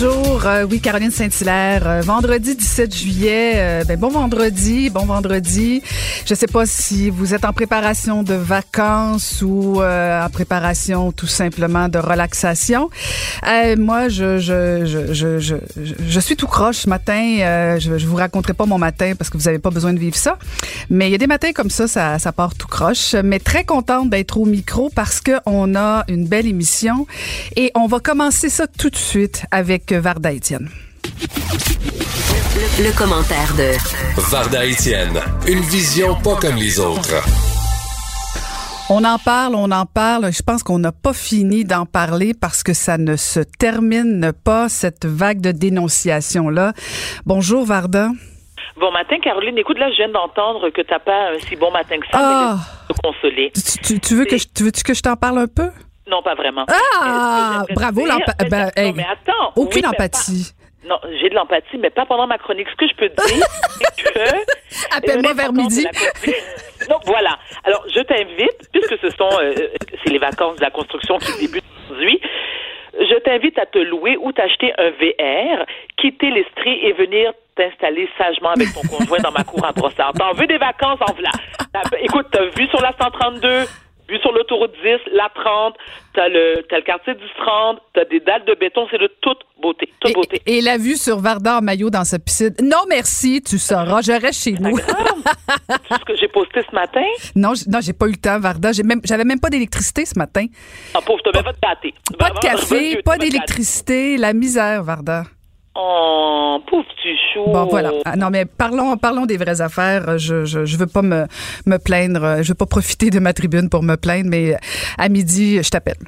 Bonjour, euh, oui, Caroline Saint-Hilaire. Euh, vendredi 17 juillet, euh, ben, bon vendredi, bon vendredi. Je sais pas si vous êtes en préparation de vacances ou en préparation tout simplement de relaxation. moi, je je, je, je, je, je, suis tout croche ce matin. je, je vous raconterai pas mon matin parce que vous avez pas besoin de vivre ça. Mais il y a des matins comme ça, ça, ça part tout croche. Mais très contente d'être au micro parce que on a une belle émission et on va commencer ça tout de suite avec Varda Étienne. Le, commentaire de Varda Étienne, une vision pas comme les autres. On en parle, on en parle. Je pense qu'on n'a pas fini d'en parler parce que ça ne se termine pas, cette vague de dénonciation-là. Bonjour, Varda. Bon matin, Caroline. Écoute, là, je viens d'entendre que t'as pas un si bon matin que ça. Ah! te consoler. Tu, veux que je, tu veux que je t'en parle un peu? Non, pas vraiment. Ah, bravo, l'empathie. Ben, non, mais attends. Aucune empathie. Non, j'ai de l'empathie, mais pas pendant ma chronique. Ce que je peux te dire, c'est que... Appelle-moi vers midi. Donc, voilà. Alors, je t'invite, puisque ce sont... Euh, c'est les vacances de la construction qui débutent aujourd'hui, je t'invite à te louer ou t'acheter un VR, quitter l'Estrie et venir t'installer sagement avec ton conjoint dans ma cour à Brossard. T'en veux des vacances? En v'là. Écoute, t'as vu sur la 132 Vu sur l'autoroute 10, la 30, t'as le, as le quartier du 30, t'as des dalles de béton, c'est de toute beauté, toute et, beauté. Et la vue sur Varda en maillot dans sa piscine. Non, merci, tu sauras, je reste chez nous. C'est ce que j'ai posté ce matin? Non, non, j'ai pas eu le temps, Varda. J'ai même, j'avais même pas d'électricité ce matin. Ah, pauvre, même pas de pâté. Pas de café, pas d'électricité, la misère, Varda. Oh, pauvre petit chou. Bon, voilà. Ah, non, mais parlons, parlons des vraies affaires. Je, je, je veux pas me, me plaindre. Je veux pas profiter de ma tribune pour me plaindre, mais à midi, je t'appelle.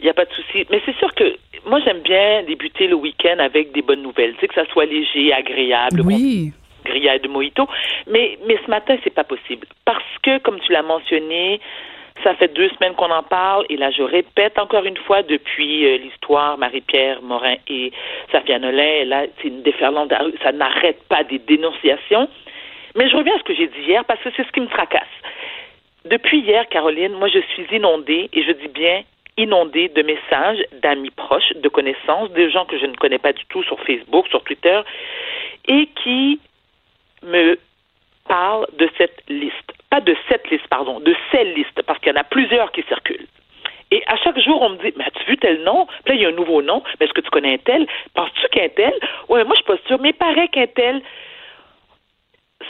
Il n'y a pas de souci. Mais c'est sûr que moi, j'aime bien débuter le week-end avec des bonnes nouvelles. Tu sais, que ça soit léger, agréable. Oui. Grillade de mojito. Mais, mais ce matin, c'est pas possible. Parce que, comme tu l'as mentionné, ça fait deux semaines qu'on en parle et là, je répète encore une fois depuis euh, l'histoire Marie-Pierre Morin et Safia Nolin. Là, c'est une déferlante. Ça n'arrête pas des dénonciations. Mais je reviens à ce que j'ai dit hier parce que c'est ce qui me tracasse. Depuis hier, Caroline, moi, je suis inondée et je dis bien inondée de messages d'amis proches, de connaissances, de gens que je ne connais pas du tout sur Facebook, sur Twitter, et qui me parlent de cette liste pas de cette liste, pardon, de ces listes, parce qu'il y en a plusieurs qui circulent. Et à chaque jour, on me dit, mais as-tu vu tel nom? Puis là, il y a un nouveau nom. Mais est-ce que tu connais un tel? Penses-tu qu'un tel? Ouais, moi, je suis pas sûre, mais il paraît qu'un tel.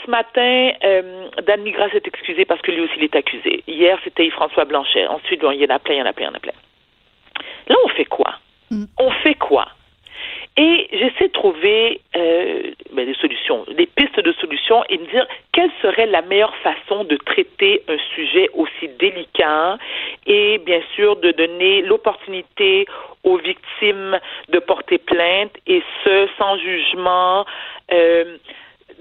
Ce matin, euh, Dan Migras s'est excusé parce que lui aussi, il est accusé. Hier, c'était Yves-François Blanchet. Ensuite, il y en a plein, il y en a plein, il y en a plein. Là, on fait quoi? Mm. On fait quoi? Et j'essaie de trouver euh, ben, des solutions, des pistes de solutions et me dire quelle serait la meilleure façon de traiter un sujet aussi délicat et bien sûr de donner l'opportunité aux victimes de porter plainte et ce sans jugement. Euh,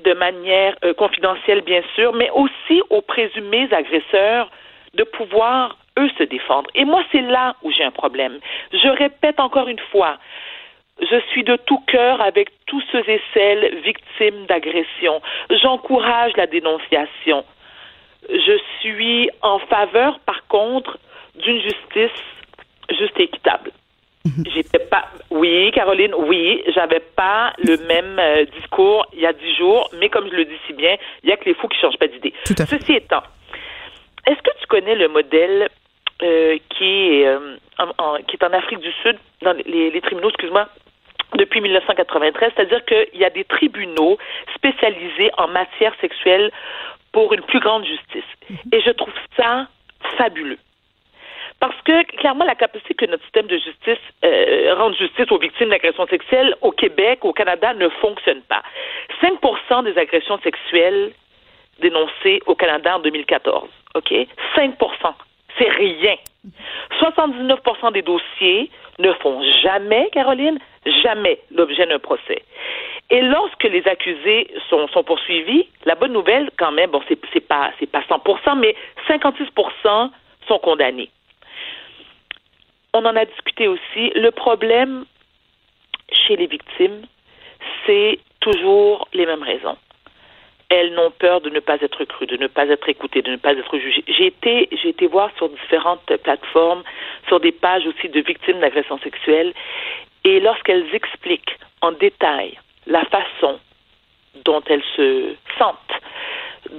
de manière euh, confidentielle, bien sûr, mais aussi aux présumés agresseurs de pouvoir, eux, se défendre. Et moi, c'est là où j'ai un problème. Je répète encore une fois, je suis de tout cœur avec tous ceux et celles victimes d'agression. J'encourage la dénonciation. Je suis en faveur, par contre, d'une justice juste et équitable. Mhm. J'étais pas, oui, Caroline, oui, j'avais pas le même euh, discours il y a dix jours, mais comme je le dis si bien, il y a que les fous qui changent pas d'idée. Ceci étant, est-ce que tu connais le modèle euh, qui est euh, en, qui est en Afrique du Sud? Dans les, les tribunaux, excuse-moi, depuis 1993, c'est-à-dire qu'il y a des tribunaux spécialisés en matière sexuelle pour une plus grande justice. Et je trouve ça fabuleux. Parce que, clairement, la capacité que notre système de justice euh, rende justice aux victimes d'agressions sexuelles au Québec, au Canada, ne fonctionne pas. 5% des agressions sexuelles dénoncées au Canada en 2014. OK? 5% C'est rien. 79% des dossiers ne font jamais, Caroline, jamais l'objet d'un procès. Et lorsque les accusés sont, poursuivis, la bonne nouvelle, quand même, bon, c'est, c'est pas, c'est pas 100%, mais 56% sont condamnés. On en a discuté aussi. Le problème chez les victimes, c'est toujours les mêmes raisons. Elles n'ont peur de ne pas être crues, de ne pas être écoutées, de ne pas être jugées. J'ai été, j'ai été voir sur différentes plateformes, sur des pages aussi de victimes d'agressions sexuelles, et lorsqu'elles expliquent en détail la façon dont elles se sentent,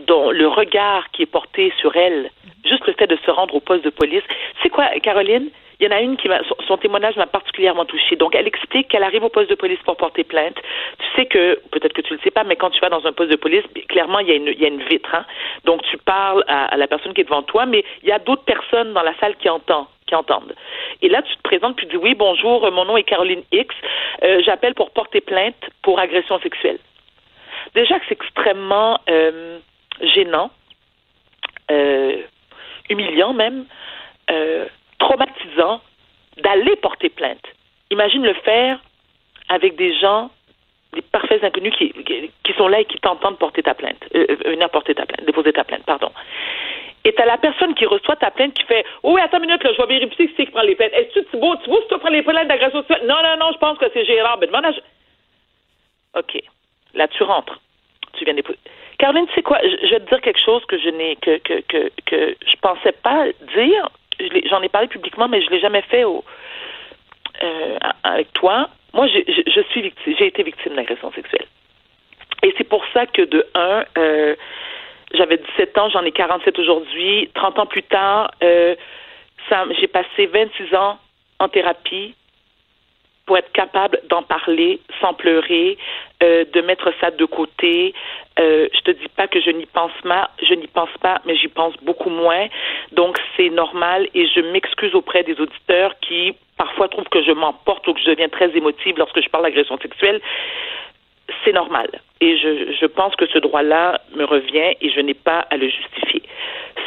dont le regard qui est porté sur elles, juste le fait de se rendre au poste de police. C'est quoi, Caroline? Il y en a une qui m'a, son, témoignage m'a particulièrement touchée. Donc, elle explique qu'elle arrive au poste de police pour porter plainte. Tu sais que, peut-être que tu le sais pas, mais quand tu vas dans un poste de police, clairement, il y a une, vitre, hein. Donc, tu parles à, la personne qui est devant toi, mais il y a d'autres personnes dans la salle qui entendent. Et là, tu te présentes, puis tu dis oui, bonjour, mon nom est Caroline X, euh, j'appelle pour porter plainte pour agression sexuelle. Déjà que c'est extrêmement euh, gênant, euh, humiliant même, euh, traumatisant d'aller porter plainte. Imagine le faire avec des gens, des parfaits inconnus qui, qui, sont là et qui t'entendent porter ta plainte, euh, euh, venir porter ta plainte, déposer ta plainte, pardon. Et t'as la personne qui reçoit ta plainte qui fait oh, Oui, attends une minute, je vais vérifier qui c'est qui prend les plaintes. Est-ce que tu vois si tu prends les plaintes d'agression Non, non, non, je pense que c'est Gérard. Ben, demande. OK. Là, tu rentres. Tu viens déposer. Caroline, tu sais quoi? Je, vais te dire quelque chose que je n'ai que, que, que, que je pensais pas dire. J'en ai, parlé publiquement, mais je l'ai jamais fait au, euh, avec toi. Moi, je, je, suis victime, j'ai été victime d'agression sexuelle. Et c'est pour ça que de un, euh, j'avais 17 ans, j'en ai 47 aujourd'hui. 30 ans plus tard, euh, j'ai passé 26 ans en thérapie pour être capable d'en parler sans pleurer, euh, de mettre ça de côté. Euh, je te dis pas que je n'y pense pas, je n'y pense pas, mais j'y pense beaucoup moins. Donc c'est normal et je m'excuse auprès des auditeurs qui parfois trouvent que je m'emporte ou que je deviens très émotive lorsque je parle d'agression sexuelle. C'est normal et je, pense que ce droit-là me revient et je n'ai pas à le justifier.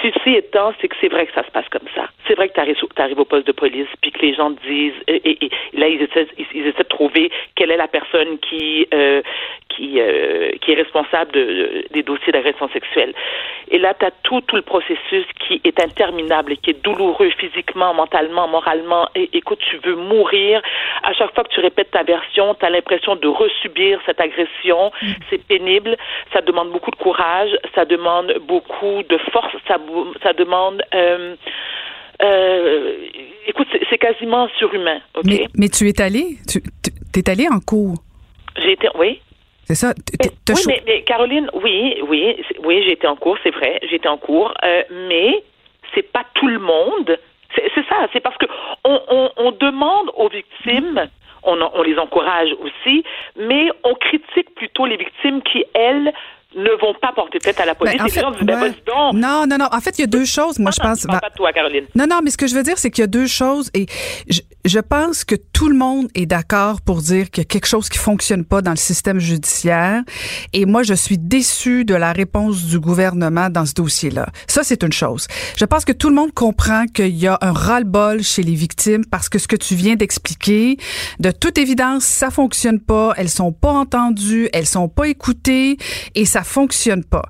Ceci étant, c'est que c'est vrai que ça se passe comme ça. C'est vrai que tu arrives, au poste de police, puis que les gens disent, et, là, ils essaient, ils, essaient, de trouver quelle est la personne qui, euh, euh, qui est responsable de, des dossiers d'agression sexuelle. Et là, tu as tout, tout le processus qui est interminable et qui est douloureux physiquement, mentalement, moralement. Et écoute, tu veux mourir. À chaque fois que tu répètes ta version, tu as l'impression de resubir cette agression. C'est pénible. Ça demande beaucoup de courage. Ça demande beaucoup de force. Ça ça demande. Euh, euh, écoute, c'est quasiment surhumain. Mais, tu es allé, tu es allé en cours. J'ai été, oui. C'est ça? oui, mais, Caroline, oui, oui, oui, j'ai été en cours, c'est vrai, j'ai été en cours, euh, mais c'est pas tout le monde. C'est ça, c'est parce que on, demande aux victimes, on, on les encourage aussi, mais on critique plutôt les victimes qui, elles, ne vont pas porter tête à la police. Ben, et les gens disent, ben, donc. Non, non, non. En fait, il y a deux choses. Moi, je pense. pas de toi, Caroline. Non, non, mais ce que je veux dire, c'est qu'il y a deux choses. Et je, je pense que tout le monde est d'accord pour dire qu'il y a quelque chose qui fonctionne pas dans le système judiciaire. Et moi, je suis déçue de la réponse du gouvernement dans ce dossier-là. Ça, c'est une chose. Je pense que tout le monde comprend qu'il y a un ras-le-bol chez les victimes parce que ce que tu viens d'expliquer, de toute évidence, ça fonctionne pas. Elles sont pas entendues, elles sont pas écoutées et ça fonctionne pas.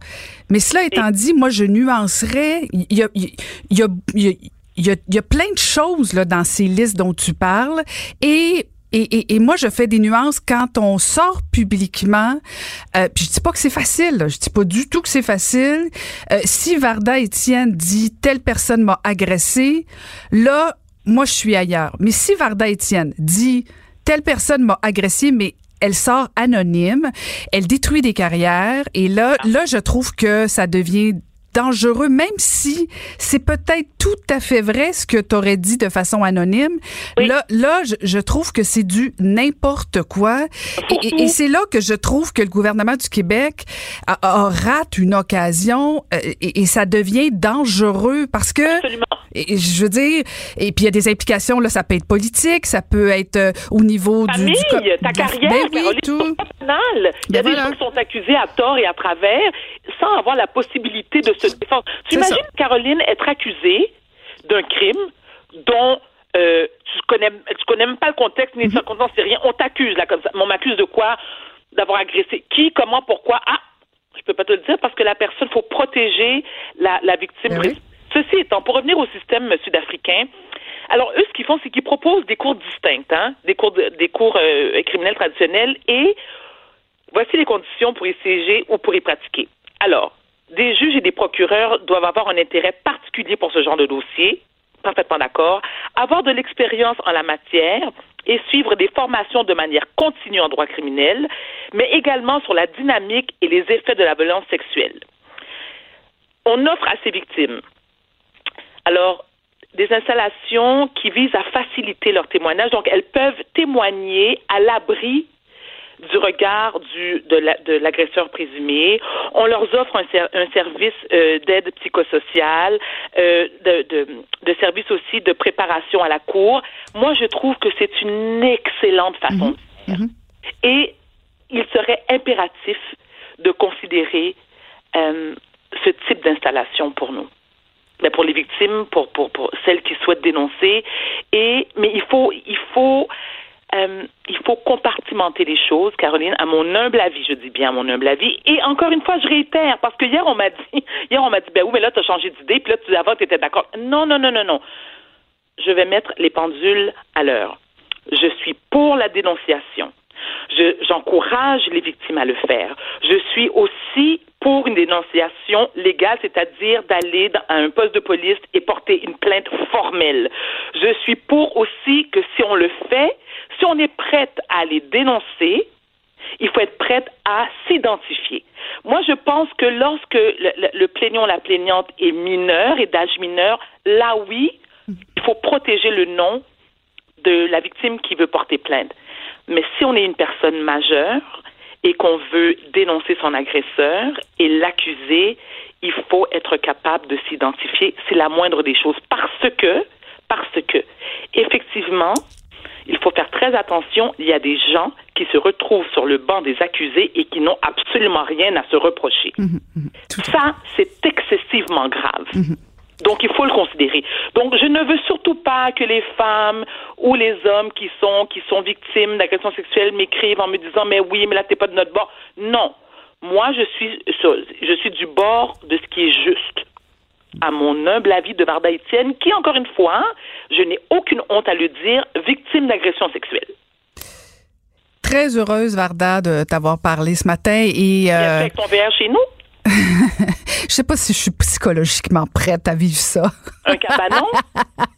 Mais cela étant dit, moi, je nuancerais. Il y a, il y a, il y a il y a, plein de choses là, dans ces listes dont tu parles et et, et, et, moi, je fais des nuances quand on sort publiquement. Euh, puis je dis pas que c'est facile. Je dis pas du tout que c'est facile. Euh, si Varda Étienne dit telle personne m'a agressé, là, moi, je suis ailleurs. Mais si Varda Étienne dit telle personne m'a agressé, mais elle sort anonyme, elle détruit des carrières et là, ah. là, je trouve que ça devient dangereux, même si c'est peut-être tout à fait vrai ce que tu aurais dit de façon anonyme. Là, là, je, trouve que c'est du n'importe quoi. Et, c'est là que je trouve que le gouvernement du Québec a, rate une occasion euh, et, ça devient dangereux parce que, et, je veux dire, et puis il y a des implications, là, ça peut être politique, ça peut être euh, au niveau du, ta carrière, ben oui, tout. Il y a ben des gens qui sont accusés à tort et à travers sans avoir la possibilité de se tu imagines, Caroline, être accusée d'un crime dont euh, tu connais tu connais même pas le contexte ni les mm-hmm. circonstances, c'est rien. On t'accuse là comme ça. On m'accuse de quoi? D'avoir agressé qui Comment Pourquoi? Ah, je peux pas te le dire parce que la personne, faut protéger la, la victime. Ben Ceci étant, pour revenir au système sud-africain, Alors, eux, ce qu'ils font, c'est qu'ils proposent des cours distincts, hein, des cours, des cours euh, criminels traditionnels, et voici les conditions pour y siéger ou pour y pratiquer. Alors, des juges et des procureurs doivent avoir un intérêt particulier pour ce genre de dossier, parfaitement d'accord, avoir de l'expérience en la matière et suivre des formations de manière continue en droit criminel, mais également sur la dynamique et les effets de la violence sexuelle. On offre à ces victimes, alors, des installations qui visent à faciliter leur témoignage. Donc, elles peuvent témoigner à l'abri du regard du, de l'agresseur présumé. On leur offre un, un service euh, d'aide psychosociale, euh, de, de, de service aussi de préparation à la cour. Moi, je trouve que c'est une excellente façon de faire. Mhm. Et il serait impératif de considérer euh, ce type d'installation pour nous. Mais pour les victimes, pour, pour, pour celles qui souhaitent dénoncer. Et, mais il faut, il faut euh, il faut compartimenter les choses, Caroline, à mon humble avis, je dis bien à mon humble avis. Et encore une fois, je réitère, parce que hier, on m'a dit, hier, on m'a dit, ben oui, mais là, tu as changé d'idée, puis là, tu avant, tu d'accord. Non, non, non, non, non. Je vais mettre les pendules à l'heure. Je suis pour la dénonciation. J'encourage les victimes à le faire. Je suis aussi pour une dénonciation légale, c'est-à-dire d'aller à un poste de police et porter une plainte formelle. Je suis pour aussi que si on le fait, on est prête à les dénoncer, il faut être prête à s'identifier. Moi, je pense que lorsque le, le, plaignant, la plaignante est mineur et d'âge mineur, là oui, il faut protéger le nom de la victime qui veut porter plainte. Mais si on est une personne majeure et qu'on veut dénoncer son agresseur et l'accuser, il faut être capable de s'identifier. C'est la moindre des choses parce que, parce que, effectivement, il faut faire très attention. Il y a des gens qui se retrouvent sur le banc des accusés et qui n'ont absolument rien à se reprocher. Mhm. Ça, c'est excessivement grave. Mhm. Donc, il faut le considérer. Donc, je ne veux surtout pas que les femmes ou les hommes qui sont, qui sont victimes d'agressions sexuelles m'écrivent en me disant, mais oui, mais là, t'es pas de notre bord. Non. Moi, je suis, je suis du bord de ce qui est juste. À mon humble avis de Varda Etienne, qui, encore une fois, je n'ai aucune honte à le dire, victime d'agressions sexuelles. Très heureuse, Varda, de t'avoir parlé ce matin. Et, euh... avec ton VR chez nous? Je sais pas si je suis psychologiquement prête à vivre ça. Un cabanon?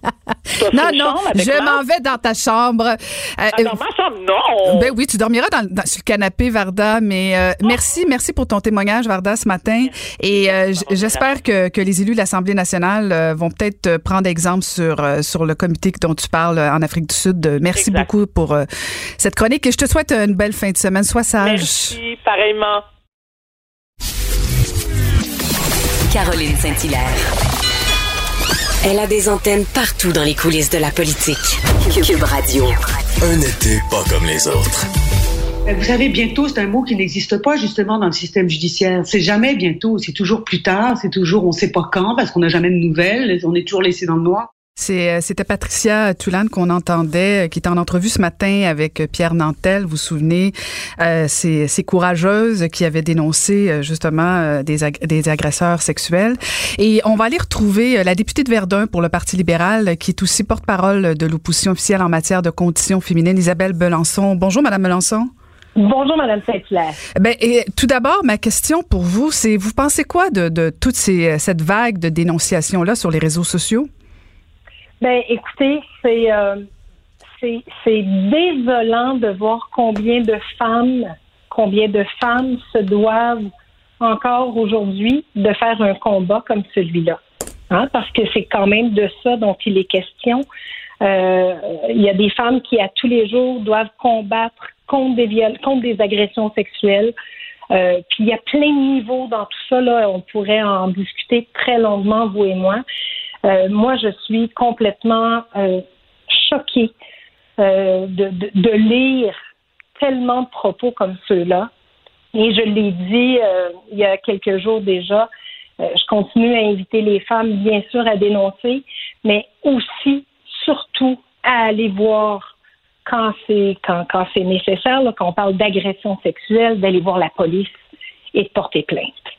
non, non, je m'en vais dans ta chambre. Euh, ah, dans ma chambre, non. Ben oui, tu dormiras dans, sur le canapé, Varda. Mais euh, oh. merci, merci pour ton témoignage, Varda, ce matin. Et euh, j'espère que, que les élus de l'Assemblée nationale vont peut-être prendre exemple sur sur le comité dont tu parles en Afrique du Sud. Merci beaucoup pour cette chronique et je te souhaite une belle fin de semaine. Sois sage. Merci, pareillement. Caroline Saint-Hilaire. Elle a des antennes partout dans les coulisses de la politique. Cube Radio. Un été pas comme les autres. Euh, vous savez, bientôt, c'est un mot qui n'existe pas justement dans le système judiciaire. C'est jamais bientôt, c'est toujours plus tard, c'est toujours on sait pas quand parce qu'on n'a jamais de nouvelles, on est toujours laissé dans le noir. Euh, c'était Patricia Toulane qu'on entendait, euh, qui était en entrevue ce matin avec euh, Pierre Nantel, vous vous souvenez, euh, ces, courageuses qui avaient dénoncé justement des, des agresseurs sexuels. Et on va aller retrouver la députée de Verdun pour le Parti libéral, qui est aussi porte-parole de l'opposition officielle en matière de conditions féminines, Isabelle Belançon. Bonjour, Madame Belançon. Bonjour, Madame Saint-Hilaire. Ben, et, tout d'abord, ma question pour vous, c'est vous pensez quoi de, de toute ces, cette vague de dénonciations-là sur les réseaux sociaux? Ben, écoutez, c'est euh, c'est désolant de voir combien de femmes, combien de femmes se doivent encore aujourd'hui de faire un combat comme celui-là. Hein, parce que c'est quand même de ça dont il est question. Euh, il y a des femmes qui, à tous les jours, doivent combattre contre des, contre des agressions sexuelles. Euh, puis il y a plein de niveaux dans tout ça. Là. On pourrait en discuter très longuement, vous et moi. Euh, moi, je suis complètement euh, choquée euh, de, de, de, lire tellement de propos comme ceux-là. Et je l'ai dit il y a quelques jours déjà, je continue à inviter les femmes, bien sûr, à dénoncer, mais aussi, surtout, à aller voir quand c'est quand, quand nécessaire, là, quand on parle d'agression sexuelle, d'aller voir la police et de porter plainte.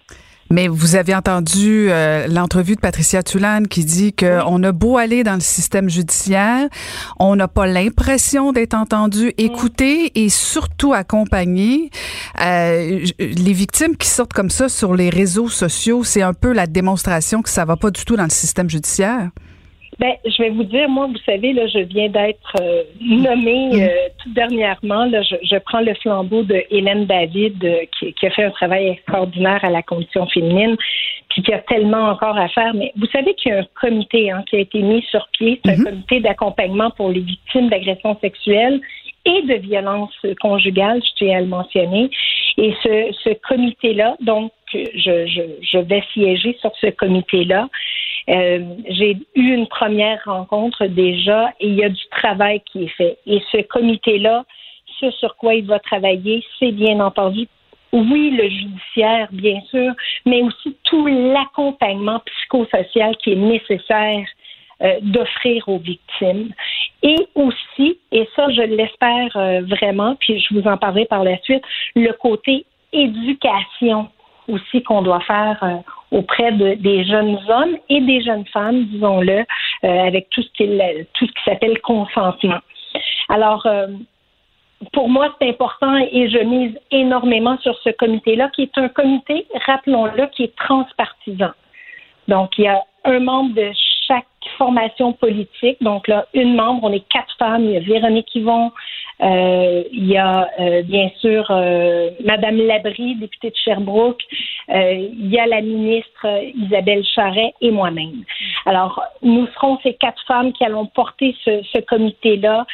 Mais vous avez entendu euh, l'entrevue de Patricia Tulane qui dit qu'on a beau aller dans le système judiciaire, on n'a pas l'impression d'être entendu, écouté et surtout accompagné. Euh, les victimes qui sortent comme ça sur les réseaux sociaux, c'est un peu la démonstration que ça va pas du tout dans le système judiciaire. Ben, je vais vous dire, moi, vous savez, là, je viens d'être euh, nommée mm. euh, tout dernièrement. Là, je, je, prends le flambeau de Hélène David, euh, qui, qui, a fait un travail extraordinaire à la condition féminine, puis qui a tellement encore à faire. Mais vous savez qu'il y a un comité hein, qui a été mis sur pied, c'est un mm-hmm. comité d'accompagnement pour les victimes d'agressions sexuelles et de violences conjugales, je tiens à le mentionner. Et ce, ce comité-là, donc, je, je, je vais siéger sur ce comité-là. Euh, j'ai eu une première rencontre déjà et il y a du travail qui est fait. Et ce comité-là, ce sur quoi il va travailler, c'est bien entendu oui, le judiciaire, bien sûr, mais aussi tout l'accompagnement psychosocial qui est nécessaire euh, d'offrir aux victimes. Et aussi, et ça, je l'espère euh, vraiment, puis je vous en parlerai par la suite, le côté éducation aussi qu'on doit faire auprès de, des jeunes hommes et des jeunes femmes, disons-le, euh, avec tout ce qui tout ce qui s'appelle consentement. Alors euh, pour moi, c'est important et je mise énormément sur ce comité-là, qui est un comité, rappelons-le, qui est transpartisan. Donc, il y a un membre de formation politique. Donc là, une membre, on est quatre femmes. Il y a Véronique Yvon, euh, il y a euh, bien sûr euh, Madame Labrie, députée de Sherbrooke. il y a la ministre Isabelle Charret et moi-même. Alors, nous serons ces quatre femmes qui allons porter ce, ce comité-là.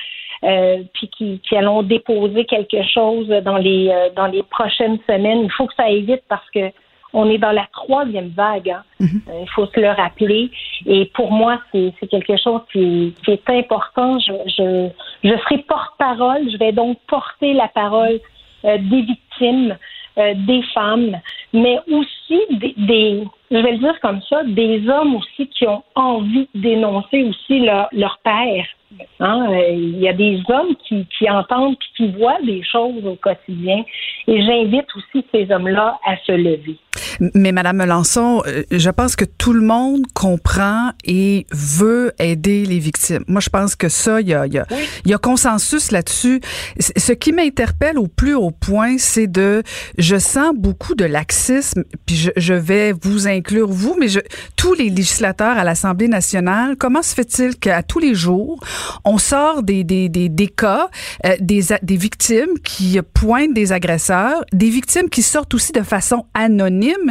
puis qui, qui, allons déposer quelque chose dans les dans les prochaines semaines. Il faut que ça aille vite parce que on est dans la troisième vague. Hein. Mhm. Euh, il faut se le rappeler. Et pour moi, c'est quelque chose qui, est important. Je, je, je serai porte-parole. Je vais donc porter la parole euh, des victimes, euh, des femmes, mais aussi des, des, je vais le dire comme ça, des hommes aussi qui ont envie de dénoncer aussi leur, leur père. Hein? Il y a des hommes qui, qui entendent et qui voient des choses au quotidien. Et j'invite aussi ces hommes-là à se lever. Mais Madame Melançon, euh, je pense que tout le monde comprend et veut aider les victimes. Moi, je pense que ça, il y a, y, a, y a, consensus là-dessus. Ce qui m'interpelle au plus haut point, c'est de, je sens beaucoup de laxisme, puis je, je vais vous inclure vous, mais je, tous les législateurs à l'Assemblée nationale, comment se fait-il qu'à tous les jours, on sort des, des, des, des cas, euh, des, des victimes qui pointent des agresseurs, des victimes qui sortent aussi de façon anonyme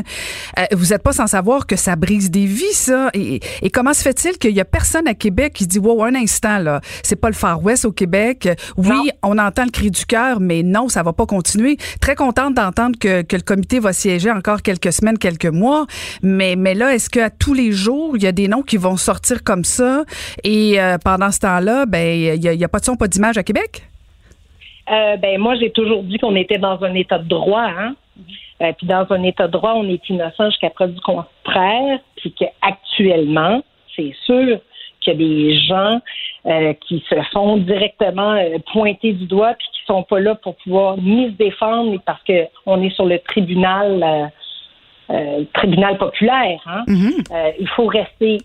euh, vous n'êtes pas sans savoir que ça brise des vies, ça. Et, comment se fait-il qu'il y a personne à Québec qui dit, wow, un instant, là, c'est pas le Far West au Québec. Oui, on entend le cri du cœur, mais non, ça va pas continuer. Très contente d'entendre que, le comité va siéger encore quelques semaines, quelques mois. Mais, mais là, est-ce qu'à tous les jours, il y a des noms qui vont sortir comme ça? Et euh, pendant ce temps-là, ben, il n'y a, pas de son, pas d'image à Québec? Euh, ben moi, j'ai toujours dit qu'on était dans un état de droit. Hein? Euh, puis dans un état de droit, on est innocent jusqu'à preuve du contraire, puis qu'actuellement, c'est sûr qu'il y a des gens euh, qui se font directement euh, pointer du doigt puis qui sont pas là pour pouvoir ni se défendre ni parce que on est sur le tribunal tribunal populaire. Hein. Mm-hmm. il faut rester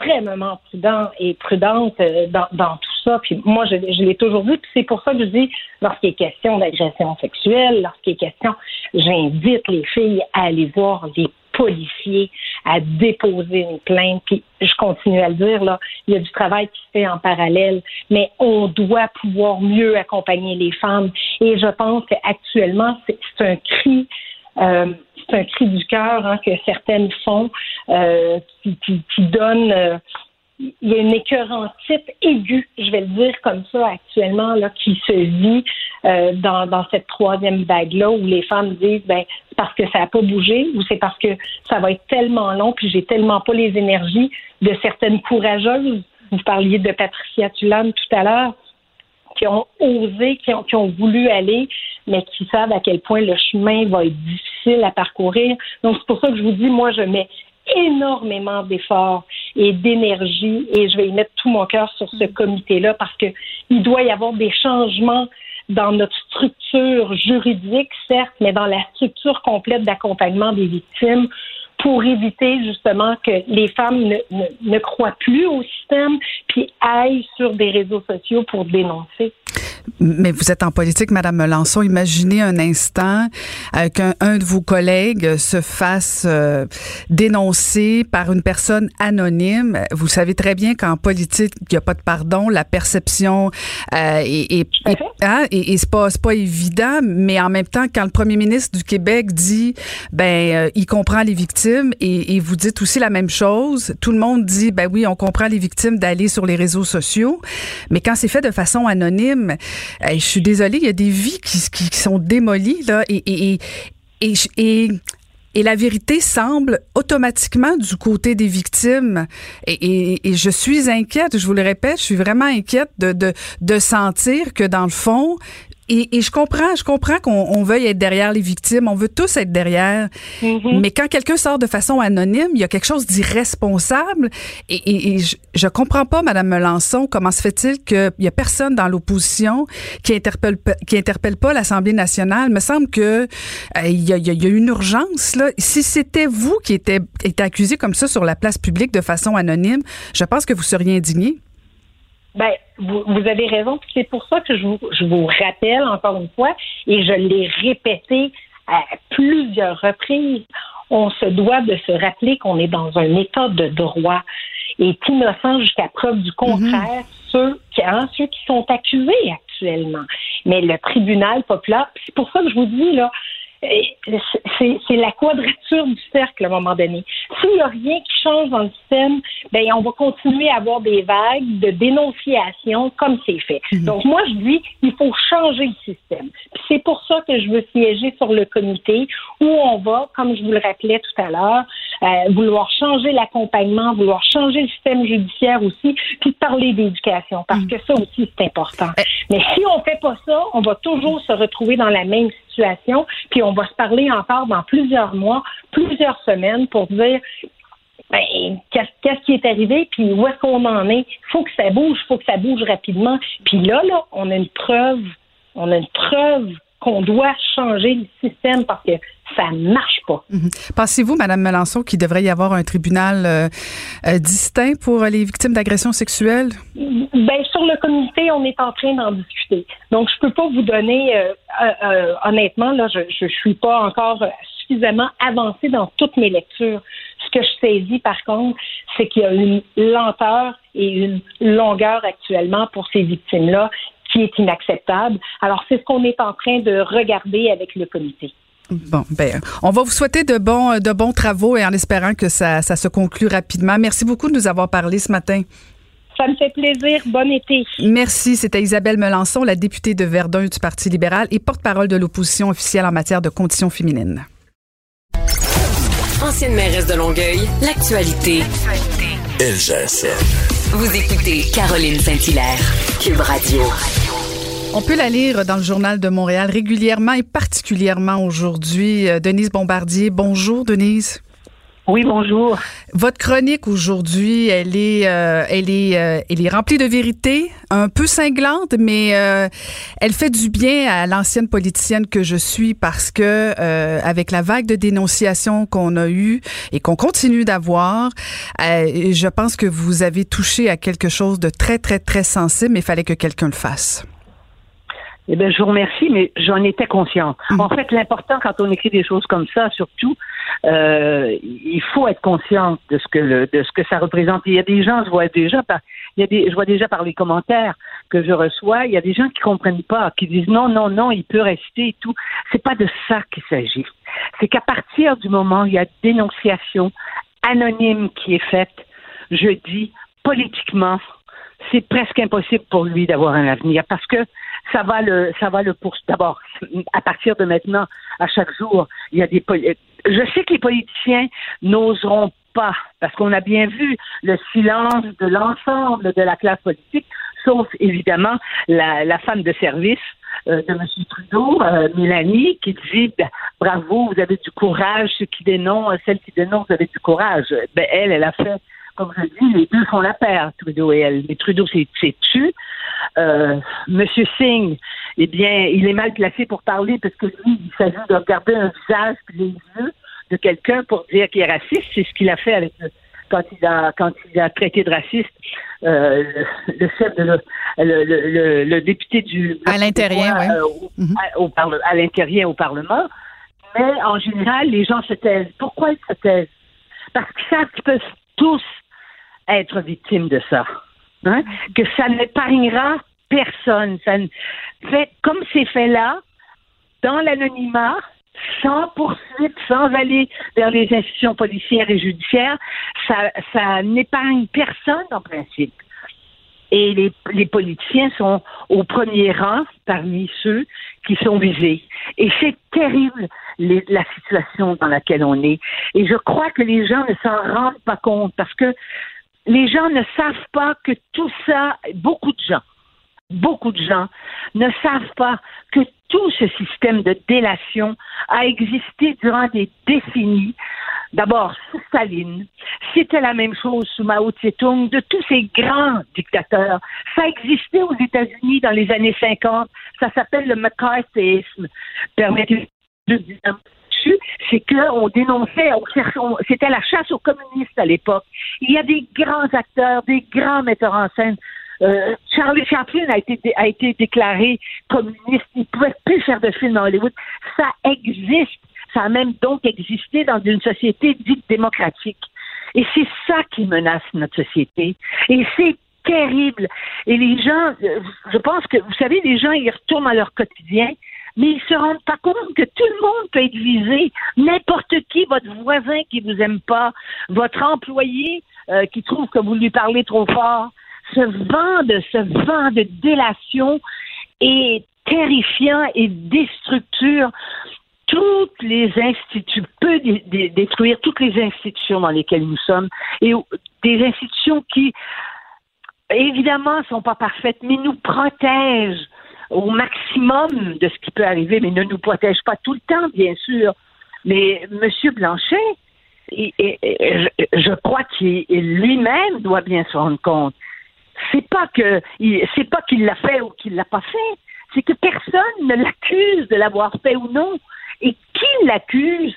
extrêmement prudent et prudente dans, dans tout ça. Puis moi, je, je l'ai toujours vu. Puis c'est pour ça que je dis, lorsqu'il est question d'agression sexuelle, lorsqu'il est question, j'invite les filles à aller voir les policiers, à déposer une plainte. Puis je continue à le dire, là, il y a du travail qui se fait en parallèle, mais on doit pouvoir mieux accompagner les femmes. Et je pense qu'actuellement, c'est un cri. Euh, c'est un cri du cœur hein, que certaines font, euh, qui, qui, euh, il y a une écœurantite aiguë, je vais le dire comme ça actuellement, là, qui se vit euh, dans, cette troisième vague-là où les femmes disent ben c'est parce que ça n'a pas bougé ou c'est parce que ça va être tellement long puis j'ai tellement pas les énergies de certaines courageuses. Vous parliez de Patricia Tulane tout à l'heure qui ont osé, qui ont voulu aller, mais qui savent à quel point le chemin va être difficile à parcourir. Donc, c'est pour ça que je vous dis, moi, je mets énormément d'efforts et d'énergie et je vais y mettre tout mon cœur sur ce comité-là parce que il doit y avoir des changements dans notre structure juridique, certes, mais dans la structure complète d'accompagnement des victimes pour éviter justement que les femmes ne, ne, ne croient plus au système puis aillent sur des réseaux sociaux pour dénoncer. Mais vous êtes en politique, Madame Melançon. Imaginez un instant euh, qu'un un de vos collègues se fasse euh, dénoncer par une personne anonyme. Vous savez très bien qu'en politique, il n'y a pas de pardon. La perception euh, est, est, est, hein, et, et c'est pas, pas évident. Mais en même temps, quand le premier ministre du Québec dit, ben, euh, il comprend les victimes et, vous dites aussi la même chose, tout le monde dit, ben oui, on comprend les victimes d'aller sur les réseaux sociaux. Mais quand c'est fait de façon anonyme, je suis désolée, il y a des vies qui, sont démolies, là, et, la vérité semble automatiquement du côté des victimes. Et, je suis inquiète, je vous le répète, je suis vraiment inquiète de sentir que dans le fond, et, et, je comprends, je comprends qu'on on veuille être derrière les victimes, on veut tous être derrière. Mm-hmm. Mais quand quelqu'un sort de façon anonyme, il y a quelque chose d'irresponsable. Et, et, et, je, je comprends pas, Madame Melançon, comment se fait-il qu'il y a personne dans l'opposition qui interpelle qui interpelle pas l'Assemblée nationale? Il me semble que euh, il, y a, il y a une urgence là. Si c'était vous qui était, était accusé comme ça sur la place publique de façon anonyme, je pense que vous seriez indigné. Ben, vous, vous, avez raison. C'est pour ça que je vous, je vous rappelle encore une fois, et je l'ai répété à plusieurs reprises, on se doit de se rappeler qu'on est dans un état de droit est innocent jusqu'à preuve du contraire mm-hmm. ceux, qui, hein, ceux qui sont accusés actuellement. Mais le tribunal populaire, c'est pour ça que je vous dis, là, c'est la quadrature du cercle à un moment donné. S'il n'y a rien qui change dans le système, ben on va continuer à avoir des vagues de dénonciation comme c'est fait. Mhm. Donc moi je dis il faut changer le système. C'est pour ça que je veux siéger sur le comité où on va, comme je vous le rappelais tout à l'heure, euh, vouloir changer l'accompagnement, vouloir changer le système judiciaire aussi, puis parler d'éducation parce mhm. que ça aussi c'est important. Euh, Mais si on fait pas ça, on va toujours se retrouver dans la même situation, puis on va se parler encore dans plusieurs mois, plusieurs semaines pour dire ben, qu'est-ce qui est arrivé, puis où est-ce qu'on en est. Il faut que ça bouge, il faut que ça bouge rapidement. Puis là, là, on a une preuve, on a une preuve qu'on doit changer le système parce que ça marche pas. Mhm. Pensez-vous, Madame Melançon, qu'il devrait y avoir un tribunal euh, euh, distinct pour les victimes d'agressions sexuelles? Ben, sur le comité, on est en train d'en discuter. Donc, je peux pas vous donner, euh, euh honnêtement, là, je, je suis pas encore suffisamment avancée dans toutes mes lectures. Ce que je saisis, par contre, c'est qu'il y a une lenteur et une longueur actuellement pour ces victimes-là qui est inacceptable. Alors, c'est ce qu'on est en train de regarder avec le comité. Bon, ben, on va vous souhaiter de bons, de bons travaux et en espérant que ça, ça se conclue rapidement. Merci beaucoup de nous avoir parlé ce matin. Ça me fait plaisir. Bon été. Merci. C'était Isabelle Melançon, la députée de Verdun du Parti libéral et porte-parole de l'opposition officielle en matière de conditions féminines. Ancienne mairesse de Longueuil, l'actualité. Ça. Vous écoutez Caroline Saint-Hilaire, Cube Radio. On peut la lire dans le journal de Montréal régulièrement et particulièrement aujourd'hui. Euh, Denise Bombardier, bonjour Denise. Oui, bonjour. Votre chronique aujourd'hui, elle est, euh, elle est, euh, elle est remplie de vérité, un peu cinglante, mais euh, elle fait du bien à l'ancienne politicienne que je suis parce que avec la vague de dénonciation qu'on a eue et qu'on continue d'avoir, je pense que vous avez touché à quelque chose de très très très sensible, mais il fallait que quelqu'un le fasse. Eh bien, je vous remercie, mais j'en étais consciente. Mm. En fait, l'important quand on écrit des choses comme ça, surtout, euh, il faut être conscient de ce que le, de ce que ça représente. Il y a des gens, je vois déjà par, il y a des, je vois déjà par les commentaires que je reçois, il y a des gens qui comprennent pas, qui disent non, non, non, il peut rester et tout. C'est pas de ça qu'il s'agit. C'est qu'à partir du moment où il y a dénonciation anonyme qui est faite, je dis politiquement, c'est presque impossible pour lui d'avoir un avenir parce que ça va le ça va le pour d'abord à partir de maintenant à chaque jour il y a des je sais que les politiciens n'oseront pas parce qu'on a bien vu le silence de l'ensemble de la classe politique sauf évidemment la, la femme de service euh, de M. Trudeau, euh, Mélanie, qui dit ben, bravo, vous avez du courage, ceux qui dénoncent, celles qui dénoncent, vous avez du courage. Ben, elle, elle a fait comme je dis, les deux font la paire, Trudeau et elle. Mais Trudeau s'est tu. Euh, Monsieur Singh eh bien, il est mal placé pour parler parce que lui, il s'agit de regarder un visage puis les yeux de quelqu'un pour dire qu'il est raciste. C'est ce qu'il a fait avec quand il a quand il a traité de raciste euh, le, chef de le, le, le, député du à l'intérieur oui. Mhm. au, à l'intérieur au Parlement. Mais en général, les gens se taisent. Pourquoi ils se taisent? Parce qu'ils savent qu'ils peuvent tous être victimes de ça. Hein? Que ça n'épargnera personne. Comme c'est fait là, dans l'anonymat, sans poursuite, sans aller vers les institutions policières et judiciaires, ça, n'épargne personne en principe. Et les, politiciens sont au premier rang parmi ceux qui sont visés. Et c'est terrible la situation dans laquelle on est. Et je crois que les gens ne s'en rendent pas compte parce que les gens ne savent pas que tout ça, beaucoup de gens, beaucoup de gens ne savent pas que tout ce système de délation a existé durant des décennies. D'abord, sous Staline, c'était la même chose sous Mao Tse-tung, de tous ces grands dictateurs. Ça existait aux États-Unis dans les années 50. Ça s'appelle le McCarthyisme. De c'est qu'on dénonçait, c'était la chasse aux communistes à l'époque. Il y a des grands acteurs, des grands metteurs en scène. Euh, Charlie Chaplin a été, déclaré communiste. Il ne pouvait plus faire de films à Hollywood. Ça existe. Ça a même donc existé dans une société dite démocratique. Et c'est ça qui menace notre société. Et c'est terrible. Et les gens, euh, je pense que, vous savez, les gens, ils retournent à leur quotidien mais ils se rendent pas compte que tout le monde peut être visé. N'importe qui, votre voisin qui vous aime pas, votre employé euh, qui trouve que vous lui parlez trop fort, ce vent de ce vent de délation est terrifiant et déstructure toutes les institutions, peut détruire toutes les institutions dans lesquelles nous sommes et des institutions qui, évidemment, sont pas parfaites, mais nous protègent au maximum de ce qui peut arriver, mais ne nous protège pas tout le temps, bien sûr. Mais M. Blanchet, je crois qu'il lui-même doit bien se rendre compte. C'est pas que c'est pas qu'il l'a fait ou qu'il l'a pas fait, c'est que personne ne l'accuse de l'avoir fait ou non. Et qui l'accuse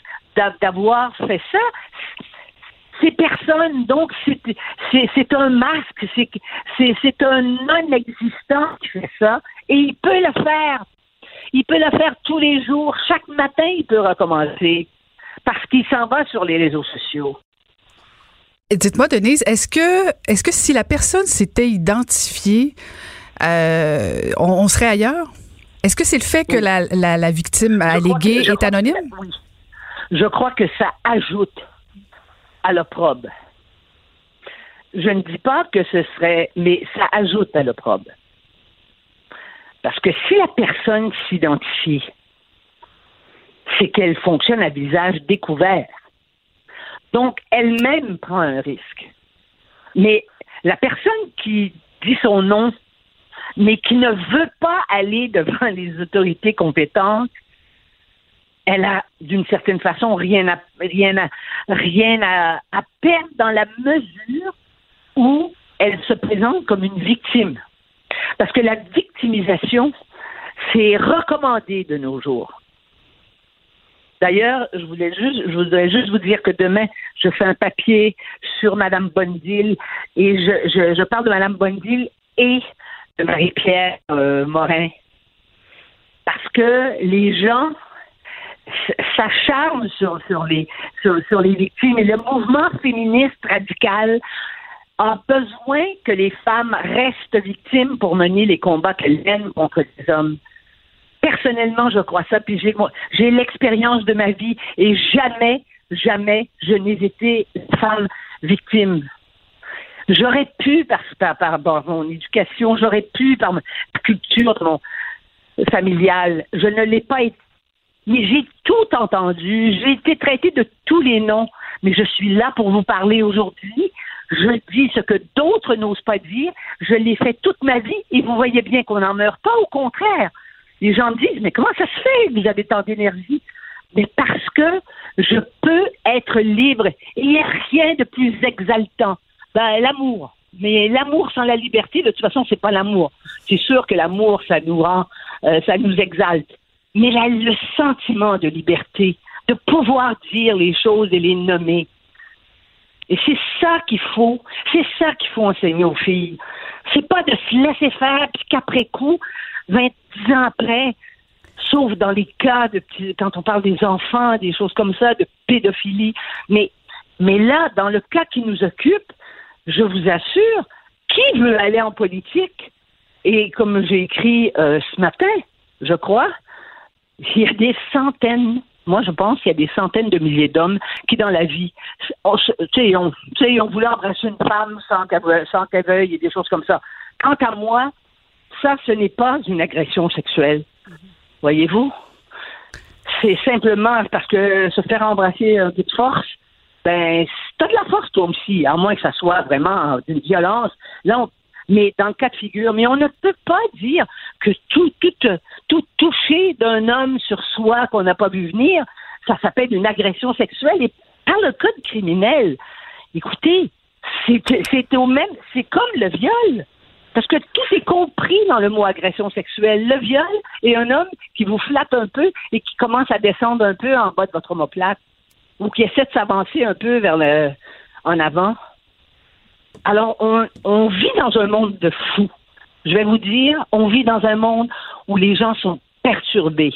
d'avoir fait ça? Ces personnes, donc, c'est un masque, c'est un non-existant qui fait ça, et il peut le faire. Il peut le faire tous les jours. Chaque matin, il peut recommencer, parce qu'il s'en va sur les réseaux sociaux. Dites-moi, Denise, est-ce que, est-ce que si la personne s'était identifiée, euh, on, serait ailleurs? Est-ce que c'est le fait que la, la, victime alléguée est anonyme? oui. Je crois que ça ajoute à l'opprobre. Je ne dis pas que ce serait, mais ça ajoute à l'opprobre. Parce que si la personne s'identifie, c'est qu'elle fonctionne à visage découvert. Donc, elle-même prend un risque. Mais la personne qui dit son nom, mais qui ne veut pas aller devant les autorités compétentes, elle a d'une certaine façon rien à rien à rien à, perdre dans la mesure où elle se présente comme une victime. Parce que la victimisation, c'est recommandé de nos jours. D'ailleurs, je voulais juste, je voudrais juste vous dire que demain, je fais un papier sur Madame Bondil et je, je, parle de Madame Bondil et de Marie-Pierre euh, Morin. Parce que les gens s'acharne sur, sur, les, sur, sur les victimes. Et le mouvement féministe radical a besoin que les femmes restent victimes pour mener les combats qu'elles mènent contre les hommes. Personnellement, je crois ça, puis j'ai, j'ai l'expérience de ma vie et jamais, jamais je n'ai été femme victime. J'aurais pu, par, par, mon éducation, j'aurais pu, par ma culture familiale, je ne l'ai pas été mais j'ai tout entendu. J'ai été traitée de tous les noms. Mais je suis là pour vous parler aujourd'hui. Je dis ce que d'autres n'osent pas dire. Je l'ai fait toute ma vie et vous voyez bien qu'on n'en meurt pas. Au contraire, les gens me disent, mais comment ça se fait que vous avez tant d'énergie? Mais parce que je peux être libre. Il n'y a rien de plus exaltant. Ben, l'amour. Mais l'amour sans la liberté, de toute façon, c'est pas l'amour. C'est sûr que l'amour, ça nous rend euh, ça nous exalte. Mais le sentiment de liberté, de pouvoir dire les choses et les nommer. Et c'est ça qu'il faut, c'est ça qu'il faut enseigner aux filles. C'est pas de se laisser faire, puis qu'après coup, 20 ans après, sauf dans les cas de quand on parle des enfants, des choses comme ça, de pédophilie. Mais, mais là, dans le cas qui nous occupe, je vous assure, qui veut aller en politique? Et comme j'ai écrit euh, ce matin, je crois, il y a des centaines moi, je pense qu'il y a des centaines de milliers d'hommes qui, dans la vie, ont, ont, ont voulu embrasser une femme sans qu'elle veuille et des choses comme ça. Quant à moi, ça, ce n'est pas une agression sexuelle. Voyez-vous? C'est simplement parce que se faire embrasser un peu de force, ben, t'as de la force toi aussi, à moins que ça soit vraiment d'une violence. Là, mais dans le cas de figure, mais on ne peut pas dire que tout, tout, tout toucher d'un homme sur soi qu'on n'a pas vu venir, ça s'appelle une agression sexuelle. Et par le code criminel, écoutez, c'est au même, c'est comme le viol. Parce que tout est compris dans le mot agression sexuelle. Le viol est un homme qui vous flatte un peu et qui commence à descendre un peu en bas de votre omoplate ou qui essaie de s'avancer un peu vers le en avant. Alors, on, vit dans un monde de fous. Je vais vous dire, on vit dans un monde où les gens sont perturbés.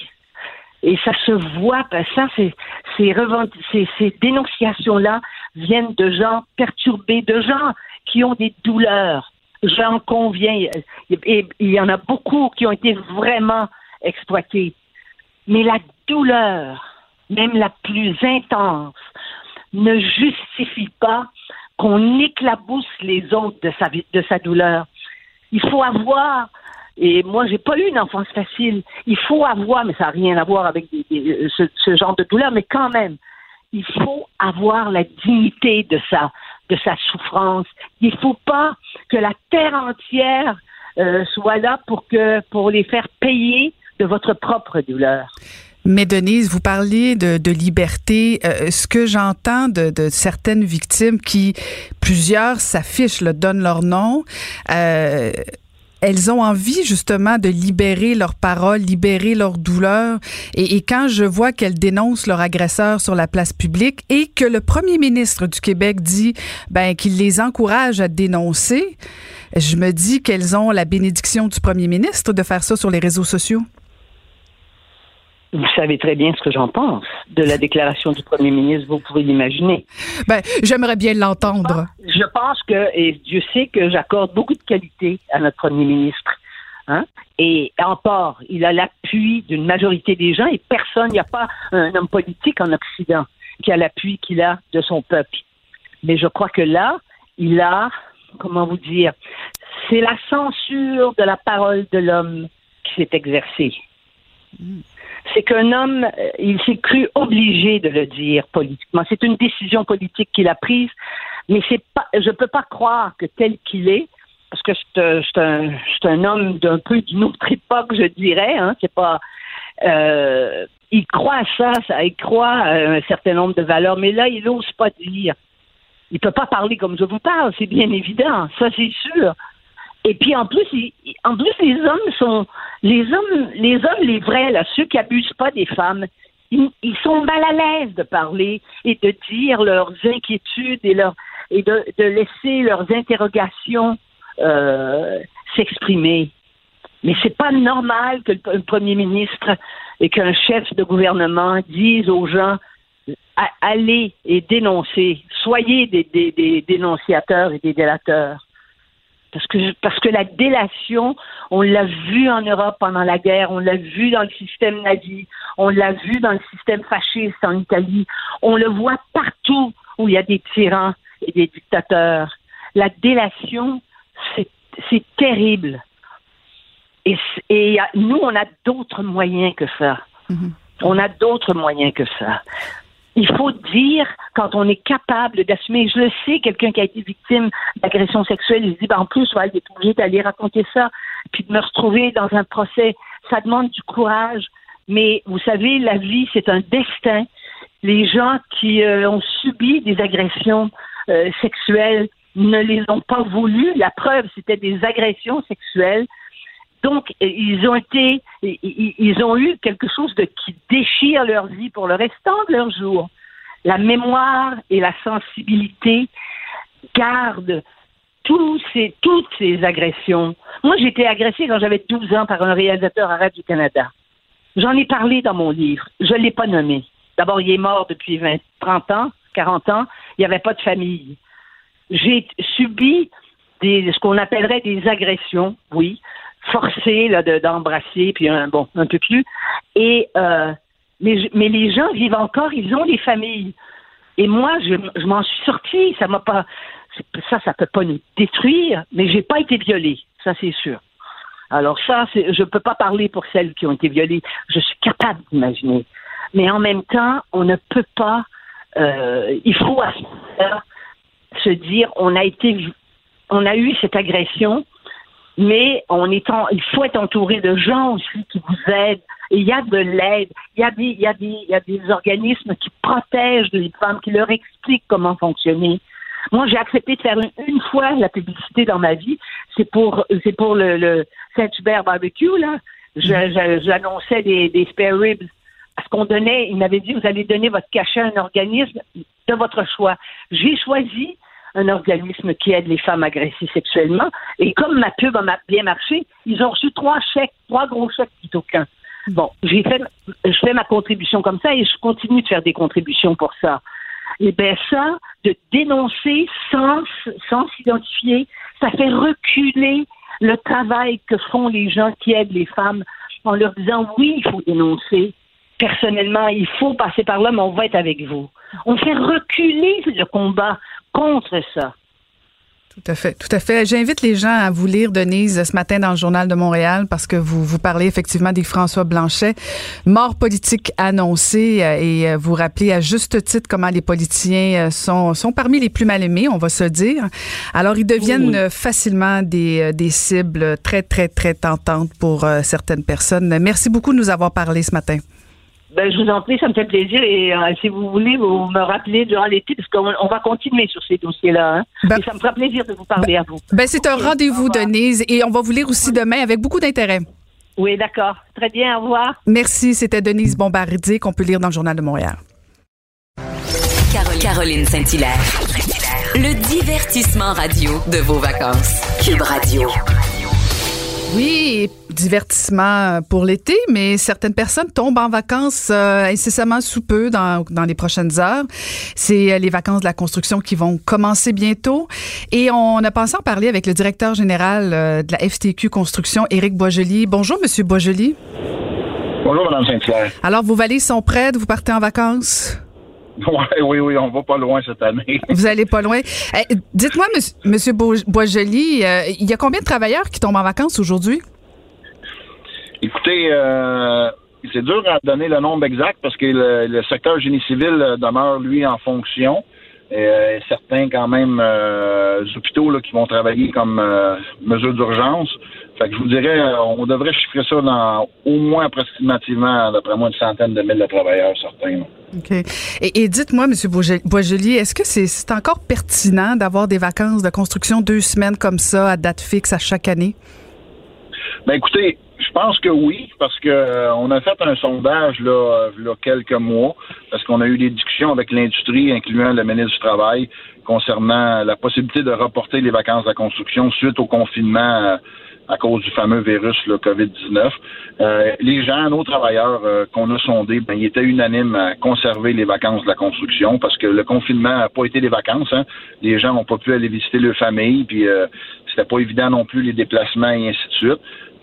Et ça se voit, ça, c'est, ces, ces, ces dénonciations-là viennent de gens perturbés, de gens qui ont des douleurs, J'en conviens. Et il y en a beaucoup qui ont été vraiment exploités. Mais la douleur, même la plus intense, ne justifie pas qu'on éclabousse les autres de sa, douleur. Il faut avoir, et moi j'ai pas eu une enfance facile, il faut avoir, mais ça n'a rien à voir avec ce, ce, genre de douleur, mais quand même, il faut avoir la dignité de sa souffrance. Il ne faut pas que la terre entière euh, soit là pour les faire payer de votre propre douleur. Mais Denise, vous parliez de, de liberté. Euh, ce que j'entends de, de, certaines victimes qui, plusieurs s'affichent, donnent leur nom, euh, elles ont envie justement de libérer leurs paroles, libérer leur douleur. Et, et quand je vois qu'elles dénoncent leur agresseur sur la place publique et que le premier ministre du Québec dit ben, qu'il les encourage à dénoncer, je me dis qu'elles ont la bénédiction du premier ministre de faire ça sur les réseaux sociaux. Vous savez très bien ce que j'en pense de la déclaration du premier ministre, vous pouvez l'imaginer. Ben, j'aimerais bien l'entendre. Je pense que, et Dieu sait que j'accorde beaucoup de qualité à notre premier ministre. Hein? Et encore, il a l'appui d'une majorité des gens et personne, il n'y a pas un homme politique en Occident qui a l'appui qu'il a de son peuple. Mais je crois que là, il a, comment vous dire, c'est la censure de la parole de l'homme qui s'est exercée. Mm c'est qu'un homme, euh, il s'est cru obligé de le dire politiquement. C'est une décision politique qu'il a prise, mais c'est pas, je ne peux pas croire que tel qu'il est, parce que c'est un, un, homme d'un peu d'une autre époque, je dirais. Hein, c'est pas, euh, il croit à ça, ça, il croit à un certain nombre de valeurs, mais là, il n'ose pas dire. Il peut pas parler comme je vous parle, c'est bien évident, ça c'est sûr. Et puis en plus, en plus les hommes sont les hommes, les hommes les vrais là, ceux qui abusent pas des femmes, ils, sont mal à l'aise de parler et de dire leurs inquiétudes et et de, laisser leurs interrogations euh, s'exprimer. Mais c'est pas normal que le, premier ministre et qu'un chef de gouvernement dise aux gens allez et dénoncez, soyez des dénonciateurs et des délateurs. Parce que, parce que la délation, on l'a vu en Europe pendant la guerre, on l'a vu dans le système nazi, on l'a vu dans le système fasciste en Italie, on le voit partout où il y a des tyrans et des dictateurs. La délation, c'est terrible. Et, et, nous, on a d'autres moyens que ça. Mm-hmm. On a d'autres moyens que ça il faut dire quand on est capable d'assumer. Je le sais, quelqu'un qui a été victime d'agression sexuelle, il se dit, ben, en plus, il est obligé d'aller raconter ça, puis de me retrouver dans un procès. Ça demande du courage. Mais vous savez, la vie, c'est un destin. Les gens qui euh, ont subi des agressions euh, sexuelles ne les ont pas voulu. La preuve, c'était des agressions sexuelles. Donc, ils ont été, ils ont eu quelque chose de qui déchire leur vie pour le restant de leurs jours. La mémoire et la sensibilité gardent tous ces, toutes ces agressions. Moi, j'ai été agressée quand j'avais 12 ans par un réalisateur arabe du Canada. J'en ai parlé dans mon livre. Je ne l'ai pas nommé. D'abord, il est mort depuis 20, 30 ans, 40 ans. Il n'y avait pas de famille. J'ai subi des, ce qu'on appellerait des agressions, oui, forcées là, d'embrasser, puis un, bon, un peu plus. Et euh, mais, mais les gens vivent encore, ils ont des familles. Et moi, je, je m'en suis sortie. Ça m'a pas, ça, ça peut pas nous détruire, mais j'ai pas été violée. Ça, c'est sûr. Alors ça, je ne peux pas parler pour celles qui ont été violées. Je suis capable d'imaginer. Mais en même temps, on ne peut pas. Euh, il faut se dire, on a été, on a eu cette agression, mais on est il faut être entouré de gens aussi qui vous aident. Et il y a de l'aide. Il y a des, il y a des, il y a des organismes qui protègent les femmes, qui leur expliquent comment fonctionner. Moi, j'ai accepté de faire une, fois la publicité dans ma vie. C'est pour, c'est pour le, le Saint-Hubert Barbecue, là. Mhm. J'annonçais des, des spare ribs. Parce qu'on donnait, il m'avait dit, vous allez donner votre cachet à un organisme de votre choix. J'ai choisi un organisme qui aide les femmes agressées sexuellement. Et comme ma pub a bien marché, ils ont reçu trois chèques, trois gros chèques plutôt qu'un. Bon, j'ai fait, je fais ma contribution comme ça et je continue de faire des contributions pour ça. Et bien ça, de dénoncer sans, sans s'identifier, ça fait reculer le travail que font les gens qui aident les femmes en leur disant oui, il faut dénoncer. Personnellement, il faut passer par là, mais on va être avec vous. On fait reculer le combat contre ça. Tout à fait, tout à fait. J'invite les gens à vous lire, Denise, ce matin dans le Journal de Montréal, parce que vous, vous parlez effectivement des François Blanchet. Mort politique annoncée euh, et euh, vous rappelez à juste titre comment les politiciens euh, sont, sont parmi les plus mal aimés, on va se dire. Alors, ils deviennent facilement des, des cibles très, très, très tentantes pour certaines personnes. Merci beaucoup de nous avoir parlé ce matin. Ben, je vous en prie, ça me fait plaisir. Et euh, si vous voulez, vous me rappelez durant l'été, parce qu'on va continuer sur ces dossiers-là. Hein. Ben, et ça me fera plaisir de vous parler ben, à vous. Ben, c'est un rendez-vous, Denise, et on va vous lire aussi demain avec beaucoup d'intérêt. Oui, d'accord. Très bien, au revoir. Merci. C'était Denise Bombardier qu'on peut lire dans le Journal de Montréal. Caroline Saint-Hilaire. Le divertissement radio de vos vacances. Cube Radio. Oui, divertissement pour l'été, mais certaines personnes tombent en vacances euh, incessamment sous peu dans, dans les prochaines heures. C'est euh, les vacances de la construction qui vont commencer bientôt. Et on a pensé en parler avec le directeur général euh, de la FTQ Construction, Éric Boisjoli. Bonjour, Monsieur Boisjoli. Bonjour, Mme Saint-Clair. Alors, vos valises sont prêtes? Vous partez en vacances? Oui, oui, oui, on va pas loin cette année. Vous allez pas loin. Eh, dites-moi, Monsieur Boisjoli, euh, il y a combien de travailleurs qui tombent en vacances aujourd'hui? Écoutez, euh, c'est dur à donner le nombre exact parce que le, secteur génie civil demeure, lui, en fonction. Et, certains, quand même, euh, hôpitaux qui vont travailler comme mesure d'urgence. Fait que je vous dirais, on devrait chiffrer ça dans au moins approximativement, d'après moi, une centaine de mille de travailleurs, certains. OK. Et, dites-moi, M. Boisjoli, est-ce que c'est encore pertinent d'avoir des vacances de construction deux semaines comme ça, à date fixe, à chaque année? Ben écoutez, je pense que oui, parce que euh, on a fait un sondage là, là quelques mois, parce qu'on a eu des discussions avec l'industrie, incluant le ministre du Travail, concernant la possibilité de reporter les vacances de construction suite au confinement. Euh, à cause du fameux virus, le COVID-19. Euh, les gens, nos travailleurs euh, qu'on a sondés, ben, ils étaient unanimes à conserver les vacances de la construction parce que le confinement n'a pas été des vacances. Hein. Les gens n'ont pas pu aller visiter leur famille, puis euh, c'était pas évident non plus les déplacements et ainsi de suite.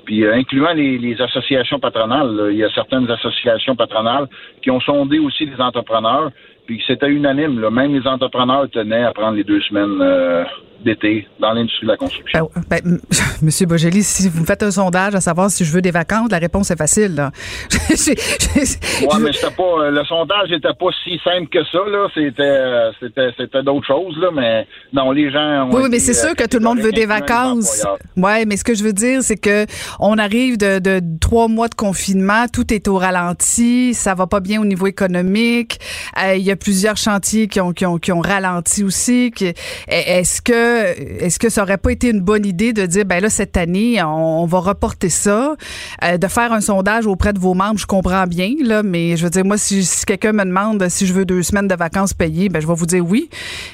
Puis euh, incluant les, associations patronales, il y a certaines associations patronales qui ont sondé aussi les entrepreneurs, puis c'était unanime. Là. Même les entrepreneurs tenaient à prendre les deux semaines d'été dans l'industrie de la construction. Ben, ben, Monsieur Bogelli, si vous me faites un sondage à savoir si je veux des vacances, la réponse est facile. Là. ouais, mais c'était pas euh, le sondage n'était pas si simple que ça. Là. C'était, euh, c'était, c'était d'autres choses. Là, mais non, les gens. oui, mais c'est sûr euh, que tout le monde veut des vacances. Ouais, mais ce que je veux dire, c'est que on arrive de, de, trois mois de confinement, tout est au ralenti, ça va pas bien au niveau économique. Il y a plusieurs chantiers qui ont, qui ont, qui ont ralenti aussi. Est-ce que, est-ce que ça aurait pas été une bonne idée de dire, ben là, cette année, on, va reporter ça, euh, de faire un sondage auprès de vos membres, je comprends bien, là, mais je veux dire, moi, si, quelqu'un me demande si je veux deux semaines de vacances payées, ben je vais vous dire oui.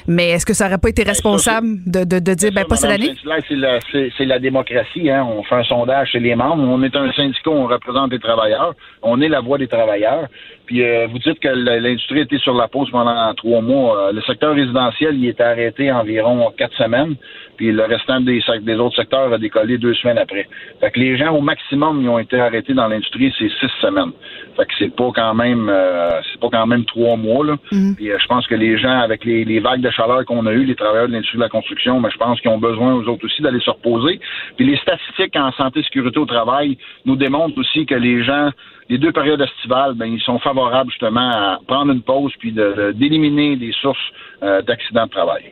Mais est-ce que ça aurait pas été ben, responsable de, de, de, dire, ben pas cette année? C'est la, la, démocratie, hein. On fait un sondage chez les membres. On est un syndicat, on représente les travailleurs. On est la voix des travailleurs. Puis euh, vous dites que l'industrie était sur la pause pendant trois mois. Euh, le secteur résidentiel, il était arrêté environ quatre semaines. Puis le restant des, des autres secteurs a décollé deux semaines après. Fait que les gens, au maximum, ils ont été arrêtés dans l'industrie, c'est six semaines. Fait que c'est pas quand même euh, c'est pas quand même trois mois. Là. Mm-hmm. Puis je pense que les gens, avec les, les vagues de chaleur qu'on a eues, les travailleurs de l'industrie de la construction, mais je pense qu'ils ont besoin, aux autres aussi, d'aller se reposer. Puis les statistiques en santé et sécurité au travail nous démontrent aussi que les gens les deux périodes estivales, ben, ils sont favorables justement à prendre une pause puis d'éliminer des sources euh, d'accidents de travail.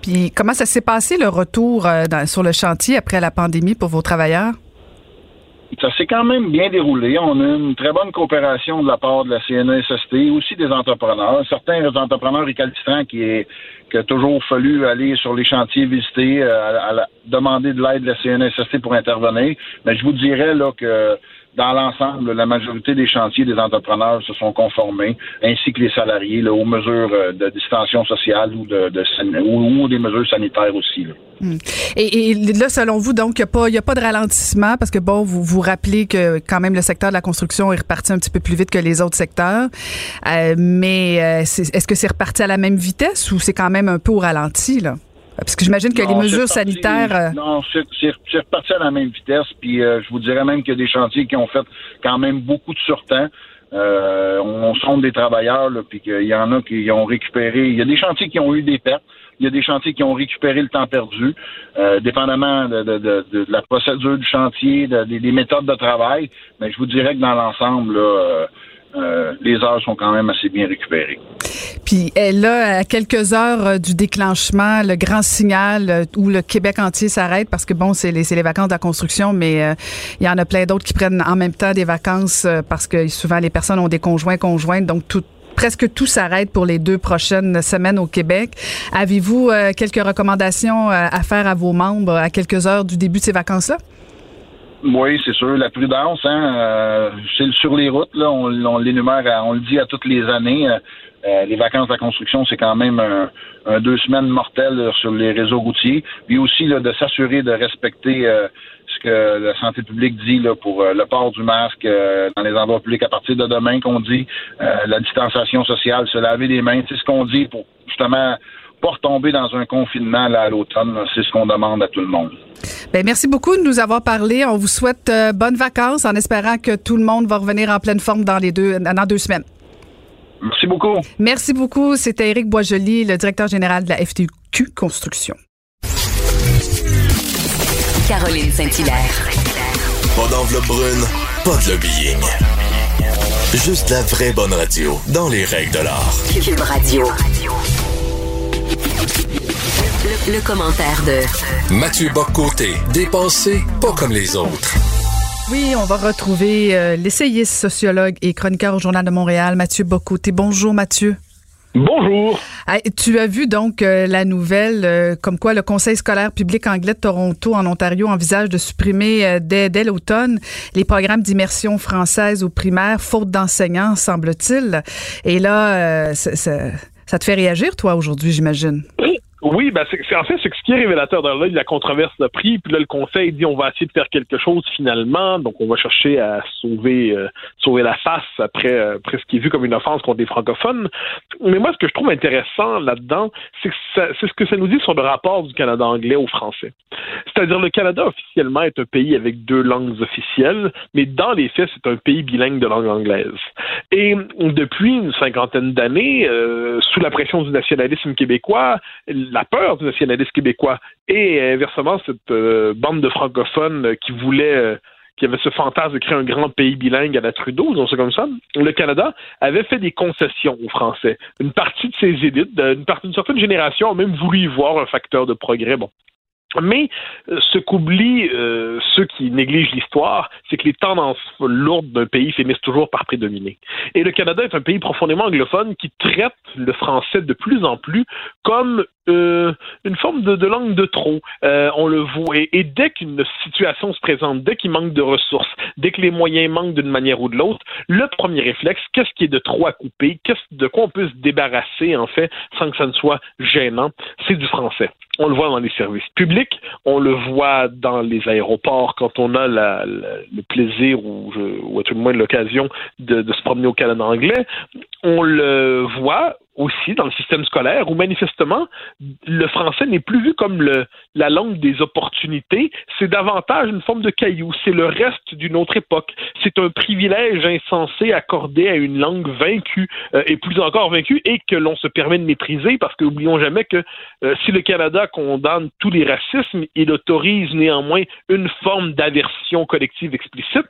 Puis comment ça s'est passé le retour euh, sur le chantier après la pandémie pour vos travailleurs? Ça s'est quand même bien déroulé. On a une très bonne coopération de la part de la CNESST, aussi des entrepreneurs. Certains entrepreneurs récalcitrants qui, est, qui a toujours fallu aller sur les chantiers visiter, euh, à, demander de l'aide de la CNESST pour intervenir. Mais je vous dirais là que dans l'ensemble, la majorité des chantiers des entrepreneurs se sont conformés, ainsi que les salariés, aux mesures euh, de distanciation sociale ou, de, ou, des mesures sanitaires aussi. Hmm. Et, là, selon vous, donc, il n'y a, pas de ralentissement parce que, bon, vous vous rappelez que quand même le secteur de la construction est reparti un petit peu plus vite que les autres secteurs. Euh, mais euh, est-ce que c'est reparti à la même vitesse ou c'est quand même un peu au ralenti, là? Parce que j'imagine que les mesures sanitaires. Euh, non, c'est reparti à la même vitesse. Puis euh, je vous dirais même qu'il y a des chantiers qui ont fait quand même beaucoup de surtemps. Euh, on sonde des travailleurs, là, puis qu'il y en a qui ont récupéré. Il y a des chantiers qui ont eu des pertes. Il y a des chantiers qui ont récupéré le temps perdu, dépendamment de, la procédure du chantier, des méthodes de travail. Mais je vous dirais que dans l'ensemble, là, euh, les heures sont quand même assez bien récupérées. Puis là, à quelques heures euh, du déclenchement, le grand signal euh, où le Québec entier s'arrête, parce que bon, c'est les, les, vacances de la construction, mais il y en a plein d'autres qui prennent en même temps des vacances parce que souvent les personnes ont des conjoints, conjointes, donc tout, presque tout s'arrête pour les deux prochaines semaines au Québec. Avez-vous quelques recommandations à faire à vos membres à quelques heures du début de ces vacances-là? Oui, c'est sûr. La prudence, hein, euh, c'est sur les routes, là, on, l'énumère, on le dit à toutes les années. Euh, euh, les vacances de construction, c'est quand même un, deux semaines mortelles sur les réseaux routiers. Puis aussi de s'assurer de respecter ce que la santé publique dit pour le port du masque dans les endroits publics à partir de demain qu'on dit la distanciation sociale, se laver les mains, c'est ce qu'on dit pour justement pas retomber dans un confinement là, à l'automne. C'est ce qu'on demande à tout le monde. Bien, merci beaucoup de nous avoir parlé. On vous souhaite euh, bonnes vacances en espérant que tout le monde va revenir en pleine forme dans les deux, dans deux semaines. Merci beaucoup. Merci beaucoup. C'était Éric Boisjoli, le directeur général de la FTQ Construction. Caroline Saint-Hilaire. Pas d'enveloppe brune, pas de lobbying. Juste la vraie bonne radio, dans les règles de l'art. Cube Radio. Le, commentaire de Mathieu Boccoté, dépensé pas comme les autres. Oui, on va retrouver euh, l'essayiste, sociologue et chroniqueur au Journal de Montréal, Mathieu Bocoté. Bonjour Mathieu. Bonjour. tu as vu donc euh, la nouvelle euh, comme quoi le Conseil scolaire public anglais de Toronto en Ontario envisage de supprimer dès, dès l'automne les programmes d'immersion française aux primaires, faute d'enseignants, semble-t-il. Et là, ça te fait réagir, toi, aujourd'hui, j'imagine? Oui, ben c'est en fait c'est ce qui est révélateur dans là, la controverse de prix, puis là le conseil dit on va essayer de faire quelque chose finalement, donc on va chercher à sauver euh, sauver la face après, euh, après ce qui est vu comme une offense contre les francophones. Mais moi ce que je trouve intéressant là-dedans, c'est c'est ce que ça nous dit sur le rapport du Canada anglais au français. C'est-à-dire le Canada officiellement est un pays avec deux langues officielles, mais dans les faits c'est un pays bilingue de langue anglaise. Et depuis une cinquantaine d'années, euh, sous la pression du nationalisme québécois, la peur du nationalisme québécois et inversement cette euh, bande de francophones qui voulaient euh, qui avait ce fantasme de créer un grand pays bilingue à la Trudeau, disons ça comme ça, le Canada avait fait des concessions aux Français. Une partie de ses élites, une partie certaine génération a même voulu y voir un facteur de progrès. Bon, Mais euh, ce qu'oublient euh, ceux qui négligent l'histoire, c'est que les tendances lourdes d'un pays finissent toujours par prédominer. Et le Canada est un pays profondément anglophone qui traite le français de plus en plus comme euh, une forme de, langue de trop. on le voit. Et, dès qu'une situation se présente, dès qu'il manque de ressources, dès que les moyens manquent d'une manière ou de l'autre, le premier réflexe, qu'est-ce qui est de trop à couper, qu'est-ce de quoi on peut se débarrasser en fait sans que ça ne soit gênant, c'est du français. On le voit dans les services publics, on le voit dans les aéroports quand on a le plaisir ou, ou à tout le moins l'occasion de, de se promener au Canada anglais. On le voit aussi dans le système scolaire où manifestement le français n'est plus vu comme la langue des opportunités, c'est davantage une forme de caillou, c'est le reste d'une autre époque, c'est un privilège insensé accordé à une langue vaincue euh, et plus encore vaincue et que l'on se permet de maîtriser parce que n'oublions jamais que euh, si le Canada condamne tous les racismes, il autorise néanmoins une forme d'aversion collective explicite,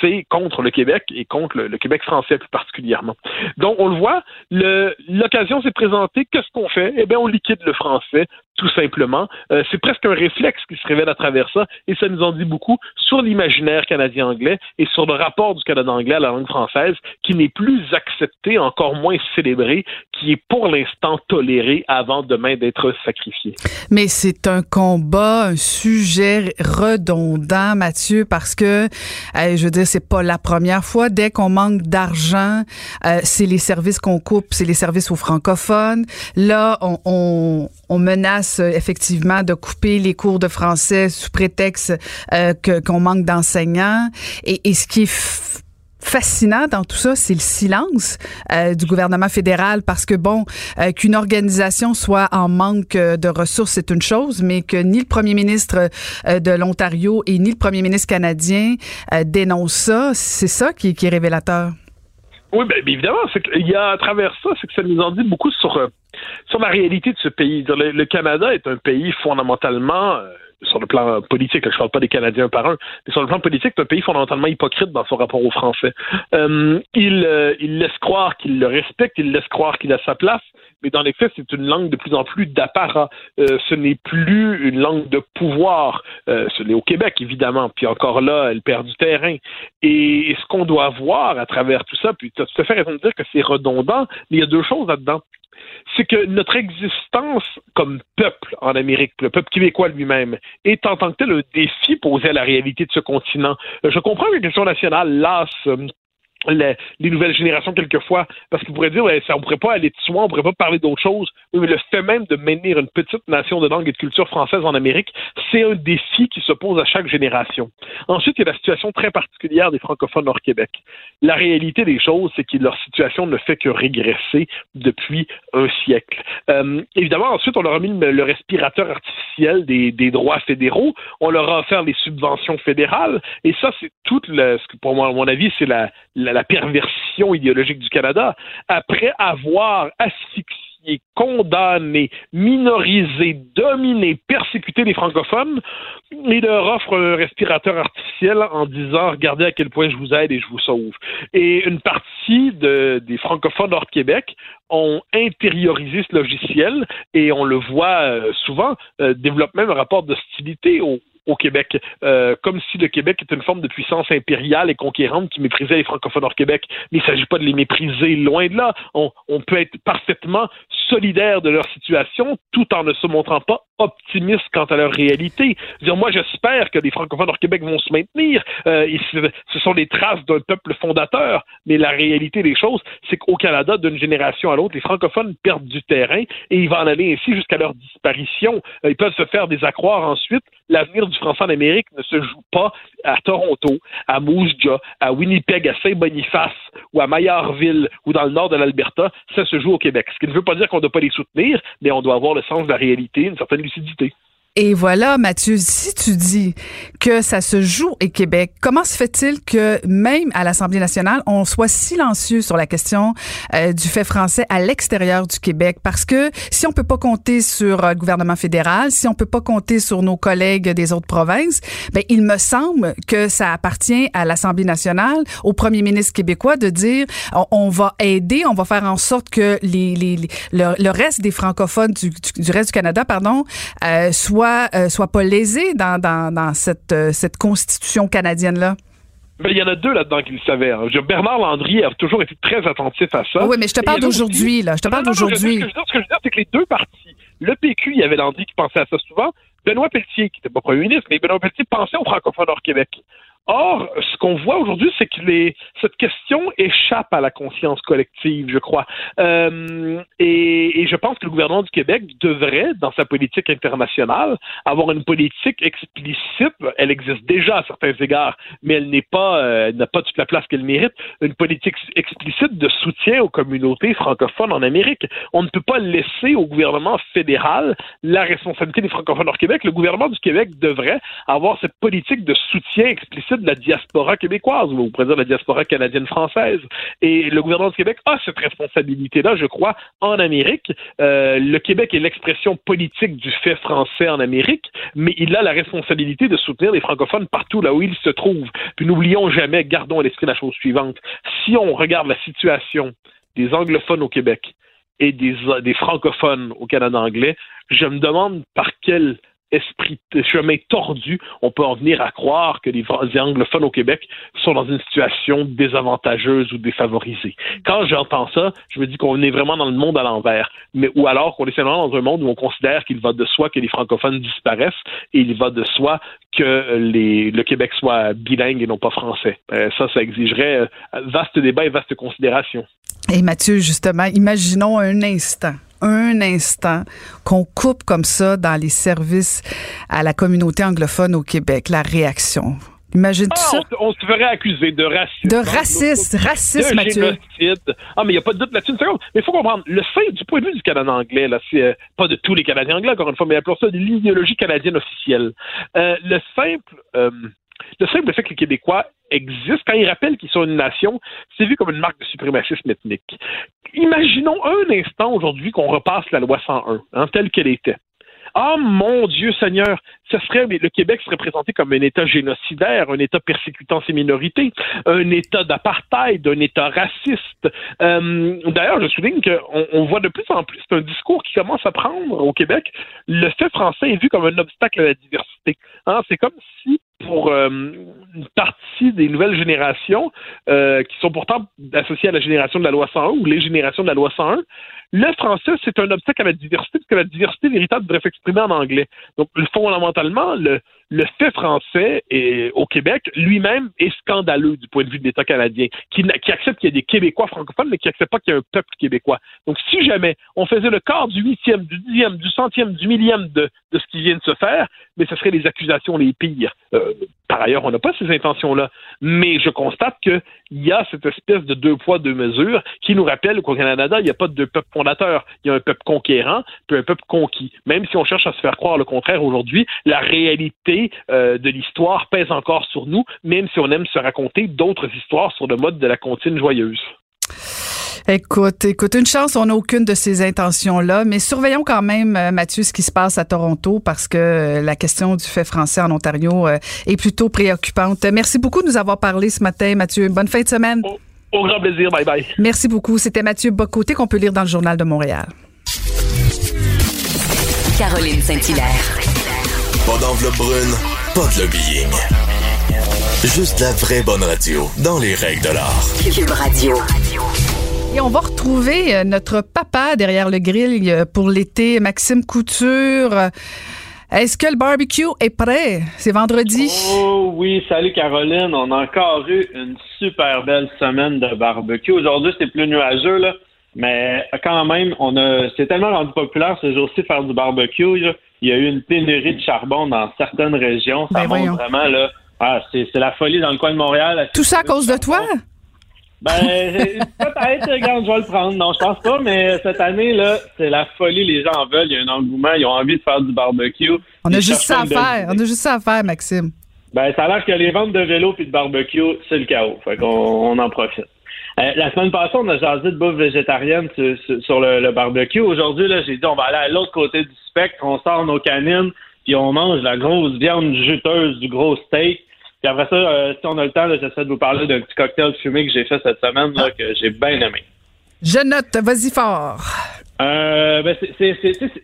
c'est contre le Québec et contre le, Québec français plus particulièrement. Donc on le voit, le l'occasion s'est présentée, qu'est-ce qu'on fait? Eh bien, on liquide le français, tout simplement. Euh, c'est presque un réflexe qui se révèle à travers ça, et ça nous en dit beaucoup sur l'imaginaire canadien-anglais et sur le rapport du Canada anglais à la langue française, qui n'est plus accepté, encore moins célébré, qui est pour l'instant toléré avant demain d'être sacrifié. Mais c'est un combat, un sujet redondant, Mathieu, parce que, je veux dire, c'est pas la première fois. Dès qu'on manque d'argent, euh, c'est les services qu'on coupe, c'est les services aux francophones. Là, on menace euh, effectivement de couper les cours de français sous prétexte euh, qu'on manque d'enseignants. Et, ce qui est fascinant dans tout ça, c'est le silence euh, du gouvernement fédéral parce que bon, qu'une organisation soit en manque de ressources, c'est une chose, mais que ni le premier ministre de l'Ontario et ni le premier ministre canadien dénoncent ça, c'est ça qui, est révélateur. Oui, bien évidemment, c'est qu'il y a à travers ça, c'est que ça nous en dit beaucoup sur sur la réalité de ce pays. Le, Canada est un pays fondamentalement euh, sur le plan politique, je ne parle pas des Canadiens par un, mais sur le plan politique, c'est un pays fondamentalement hypocrite dans son rapport aux Français. Euh, il, euh, il laisse croire qu'il le respecte, il laisse croire qu'il a sa place, mais dans les faits, c'est une langue de plus en plus d'apparat. ce n'est plus une langue de pouvoir. ce l'est au Québec, évidemment, puis encore là, elle perd du terrain. Et, ce qu'on doit voir à travers tout ça, puis tu as tout à fait raison de dire que c'est redondant, mais il y a deux choses là-dedans c'est que notre existence comme peuple en Amérique, le peuple québécois lui-même, est en tant que tel un défi posé à la réalité de ce continent. Je comprends que les questions nationales lassent les, nouvelles générations quelquefois, parce qu'ils pourraient dire, ouais, ça, on pourrait pas aller de soi, on pourrait pas parler d'autre chose. mais le fait même de maintenir une petite nation de langue et de culture française en Amérique, c'est un défi qui se pose à chaque génération. Ensuite, il y a la situation très particulière des francophones hors Québec. La réalité des choses, c'est que leur situation ne fait que régresser depuis un siècle. Euh, évidemment, ensuite, on leur a mis le, respirateur artificiel des, des, droits fédéraux, on leur a offert les subventions fédérales, et ça, c'est tout ce que pour moi, à mon avis, c'est la la, perversion idéologique du Canada, après avoir asphyxié, condamné, minorisé, dominé, persécuté les francophones, il leur offre un respirateur artificiel en disant regardez à quel point je vous aide et je vous sauve. Et une partie des francophones hors Québec ont intériorisé ce logiciel et on le voit euh, souvent, euh, développe même un rapport d'hostilité au Québec, euh, comme si le Québec était une forme de puissance impériale et conquérante qui méprisait les francophones hors Québec. Mais il ne s'agit pas de les mépriser, loin de là. On, on peut être parfaitement solidaire de leur situation tout en ne se montrant pas optimiste quant à leur réalité. Dire, moi, j'espère que les francophones hors Québec vont se maintenir. Euh, ce sont les traces d'un peuple fondateur, mais la réalité des choses, c'est qu'au Canada, d'une génération à l'autre, les francophones perdent du terrain et il va en aller ainsi jusqu'à leur disparition. Euh, ils peuvent se faire des accroire ensuite. L'avenir du français en Amérique ne se joue pas à Toronto, à Moose Jaw, à Winnipeg, à Saint-Boniface ou à Maillardville ou dans le nord de l'Alberta. Ça se joue au Québec. Ce qui ne veut pas dire qu'on ne doit pas les soutenir, mais on doit avoir le sens de la réalité, une certaine lucidité. Et voilà, Mathieu, si tu dis que ça se joue au Québec, comment se fait-il que même à l'Assemblée nationale, on soit silencieux sur la question euh, du fait français à l'extérieur du Québec? Parce que si on peut pas compter sur euh, le gouvernement fédéral, si on peut pas compter sur nos collègues des autres provinces, ben il me semble que ça appartient à l'Assemblée nationale, au premier ministre québécois de dire on, va aider, on va faire en sorte que les, les, le, reste des francophones du, du, reste du Canada, pardon, euh, soient soit, euh, soit pas lésé dans, dans, dans cette, euh, cette constitution canadienne-là? Ben, il y en a deux là-dedans qui le savaient. Hein. Bernard Landry a toujours été très attentif à ça. oui, mais je te parle d'aujourd'hui, là. Je te parle d'aujourd'hui. Ce que je veux dire, c'est que les deux partis, le PQ, il y avait Landry qui pensait à ça souvent. Benoît Pelletier, qui n'était pas premier ministre, mais Benoît Pelletier pensait aux francophones hors Québec. Or, ce qu'on voit aujourd'hui, c'est que les, cette question échappe à la conscience collective, je crois. Euh, et, et, je pense que le gouvernement du Québec devrait, dans sa politique internationale, avoir une politique explicite. Elle existe déjà à certains égards, mais elle n'est pas, euh, n'a pas toute la place qu'elle mérite. Une politique explicite de soutien aux communautés francophones en Amérique. On ne peut pas laisser au gouvernement fédéral la responsabilité des francophones hors Québec. Le gouvernement du Québec devrait avoir cette politique de soutien explicite de la diaspora québécoise, ou pourrait dire la diaspora canadienne-française. Et le gouvernement du Québec a cette responsabilité-là, je crois, en Amérique. Euh, le Québec est l'expression politique du fait français en Amérique, mais il a la responsabilité de soutenir les francophones partout là où ils se trouvent. Puis n'oublions jamais, gardons à l'esprit la chose suivante. Si on regarde la situation des anglophones au Québec et des, des francophones au Canada anglais, je me demande par quel esprit chemin tordu, on peut en venir à croire que les, anglophones au Québec sont dans une situation désavantageuse ou défavorisée. Quand j'entends ça, je me dis qu'on est vraiment dans le monde à l'envers, mais ou alors qu'on est simplement dans un monde où on considère qu'il va de soi que les francophones disparaissent et il va de soi que le Québec soit bilingue et non pas français. Euh, ça, ça exigerait euh, vaste débat et vaste considération. Et Mathieu, justement, imaginons un instant un instant qu'on coupe comme ça dans les services à la communauté anglophone au Québec, la réaction. Imagine ah, ça. On, se ferait accuser de racisme. De racisme, racisme, Mathieu. Ah, mais il n'y a pas de doute là-dessus. Mais il faut comprendre, le fait du point de vue du Canada anglais, là, c'est euh, pas de tous les Canadiens anglais, encore une fois, mais appelons ça de l'idéologie canadienne officielle. Euh, le simple, euh, le simple fait que les Québécois existent, quand ils rappellent qu'ils sont une nation, c'est vu comme une marque de suprémacisme ethnique. Imaginons un instant aujourd'hui qu'on repasse la loi 101, hein, telle qu'elle était. Ah mon Dieu Seigneur, ce serait le Québec serait présenté comme un État génocidaire, un État persécutant ses minorités, un État d'apartheid, un État raciste. Euh, d'ailleurs, je souligne qu'on on voit de plus en plus un discours qui commence à prendre au Québec. Le fait français est vu comme un obstacle à la diversité. Hein, c'est comme si pour euh, une partie des nouvelles générations euh, qui sont pourtant associées à la génération de la loi 101 ou les générations de la loi 101, le français, c'est un obstacle à la diversité, parce que la diversité véritable devrait s'exprimer en anglais. Donc, fondamentalement, le, le fait français au Québec lui-même est scandaleux du point de vue de l'État canadien, qui, accepte qu'il y ait des Québécois francophones, mais qui accepte pas qu'il y ait un peuple québécois. Donc, si jamais on faisait le quart du huitième, du dixième, du centième, du millième de, de ce qui vient de se faire, mais ce seraient les accusations les pires. Euh, par ailleurs, on n'a pas ces intentions-là. Mais je constate qu'il y a cette espèce de deux poids, deux mesures qui nous rappelle qu'au Canada, il n'y a pas de deux peuples fondateurs. Il y a un peuple conquérant, puis un peuple conquis. Même si on cherche à se faire croire le contraire aujourd'hui, la réalité euh, de l'histoire pèse encore sur nous, même si on aime se raconter d'autres histoires sur le mode de la comptine joyeuse. Écoute, écoute, une chance, on n'a aucune de ces intentions-là, mais surveillons quand même, euh, Mathieu, ce qui se passe à Toronto parce que euh, la question du fait français en Ontario est plutôt préoccupante. Merci beaucoup de nous avoir parlé ce matin, Mathieu. Bonne fin de semaine. Au, grand plaisir. Bye bye. Merci beaucoup. C'était Mathieu Bocoté qu'on peut lire dans le Journal de Montréal. Caroline Saint-Hilaire. Pas d'enveloppe brune, pas de lobbying. Juste la vraie bonne radio, dans les règles de l'art. Cube Radio. Et on va retrouver euh, notre papa derrière le grill euh, pour l'été, Maxime Couture. Est-ce que le barbecue est prêt? C'est vendredi? Oh oui, salut Caroline. On a encore eu une super belle semaine de barbecue. Aujourd'hui, c'est plus nuageux, là. Mais quand même, on a c'est tellement rendu populaire ce jour-ci faire du barbecue. Là il y a eu une pénurie de charbon dans certaines régions. Ça ben montre vraiment, là, ah, c'est, la folie dans le coin de Montréal. Tout ça à cause de toi? Ben, peut-être, regarde, je vais le prendre. Non, je pense pas, mais cette année, là, c'est la folie. Les gens en veulent. Il y a un engouement. Ils ont envie de faire du barbecue. On a juste ça à faire. On a juste ça à faire, Maxime. Ben, ça a l'air que les ventes de vélo puis de barbecue, c'est le chaos. Fait qu'on on en profite. Euh, la semaine passée, on a jasé de bouffe végétarienne sur, le, barbecue. Aujourd'hui, là, j'ai dit on va aller à l'autre côté du spectre, on sort nos canines, puis on mange la grosse viande juteuse du gros steak. Puis après ça, euh, si on a le temps, j'essaie de vous parler d'un petit cocktail fumé que j'ai fait cette semaine là, que j'ai bien aimé. Je note, vas-y fort. Euh, ben